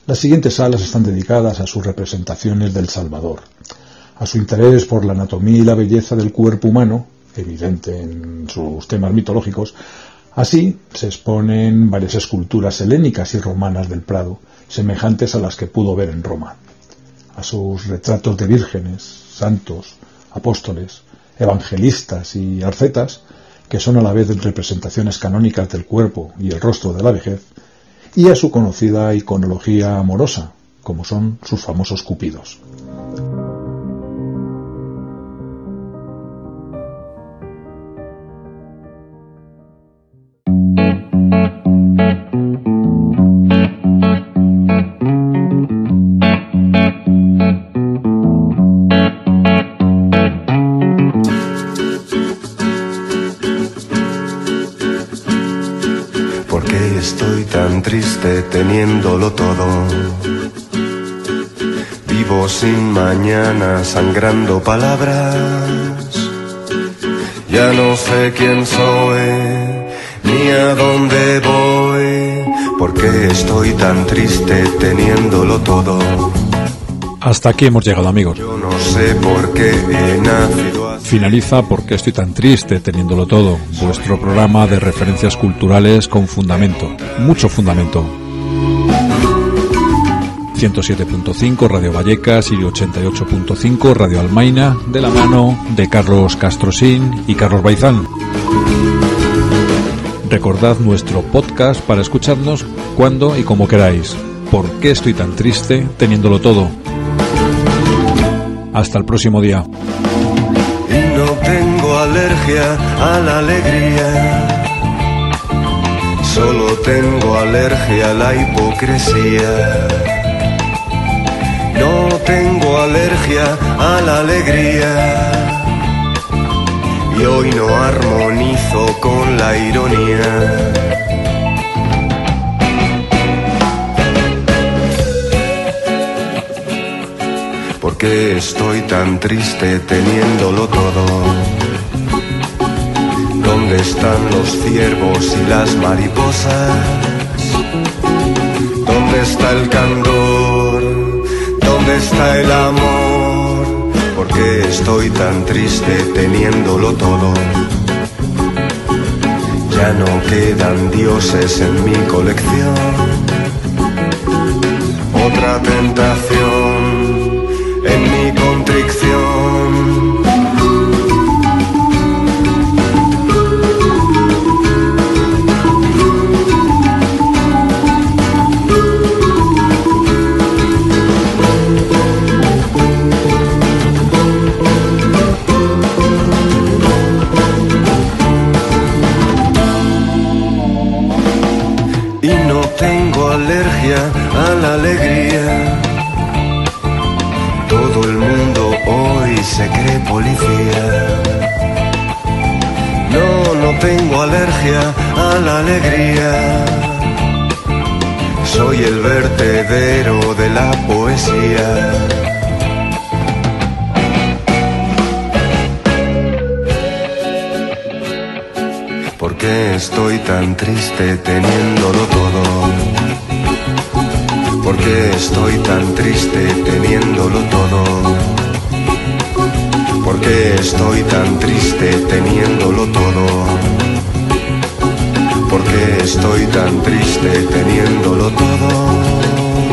Speaker 2: Las siguientes salas están dedicadas a sus representaciones del Salvador, a su interés por la anatomía y la belleza del cuerpo humano, evidente en sus temas mitológicos, Así se exponen varias esculturas helénicas y romanas del Prado, semejantes a las que pudo ver en Roma, a sus retratos de vírgenes, santos, apóstoles, evangelistas y arcetas, que son a la vez representaciones canónicas del cuerpo y el rostro de la vejez, y a su conocida iconología amorosa, como son sus famosos cupidos.
Speaker 1: Teniéndolo todo. Vivo sin mañana sangrando palabras. Ya no sé quién soy ni a dónde voy. porque estoy tan triste teniéndolo todo?
Speaker 2: Hasta aquí hemos llegado amigos.
Speaker 1: Yo no sé por qué he nacido
Speaker 2: Finaliza porque estoy tan triste teniéndolo todo. Vuestro programa de referencias culturales con fundamento. Mucho fundamento. 107.5 Radio Vallecas y 88.5 Radio Almaina, de la mano de Carlos Castrosín y Carlos Baizán. Recordad nuestro podcast para escucharnos cuando y como queráis. ¿Por qué estoy tan triste teniéndolo todo? Hasta el próximo día.
Speaker 1: No tengo alergia a la alegría. Solo tengo alergia a la hipocresía. No tengo alergia a la alegría. Y hoy no armonizo con la ironía. ¿Por qué estoy tan triste teniéndolo todo? ¿Dónde están los ciervos y las mariposas? ¿Dónde está el candor? ¿Dónde está el amor? ¿Por qué estoy tan triste teniéndolo todo? Ya no quedan dioses en mi colección. Otra tentación alergia a la alegría. Todo el mundo hoy se cree policía. No, no tengo alergia a la alegría. Soy el vertedero de la poesía. ¿Por qué estoy tan triste teniéndolo todo? ¿Por qué estoy tan triste teniéndolo todo? ¿Por qué estoy tan triste teniéndolo todo? ¿Por qué estoy tan triste teniéndolo todo?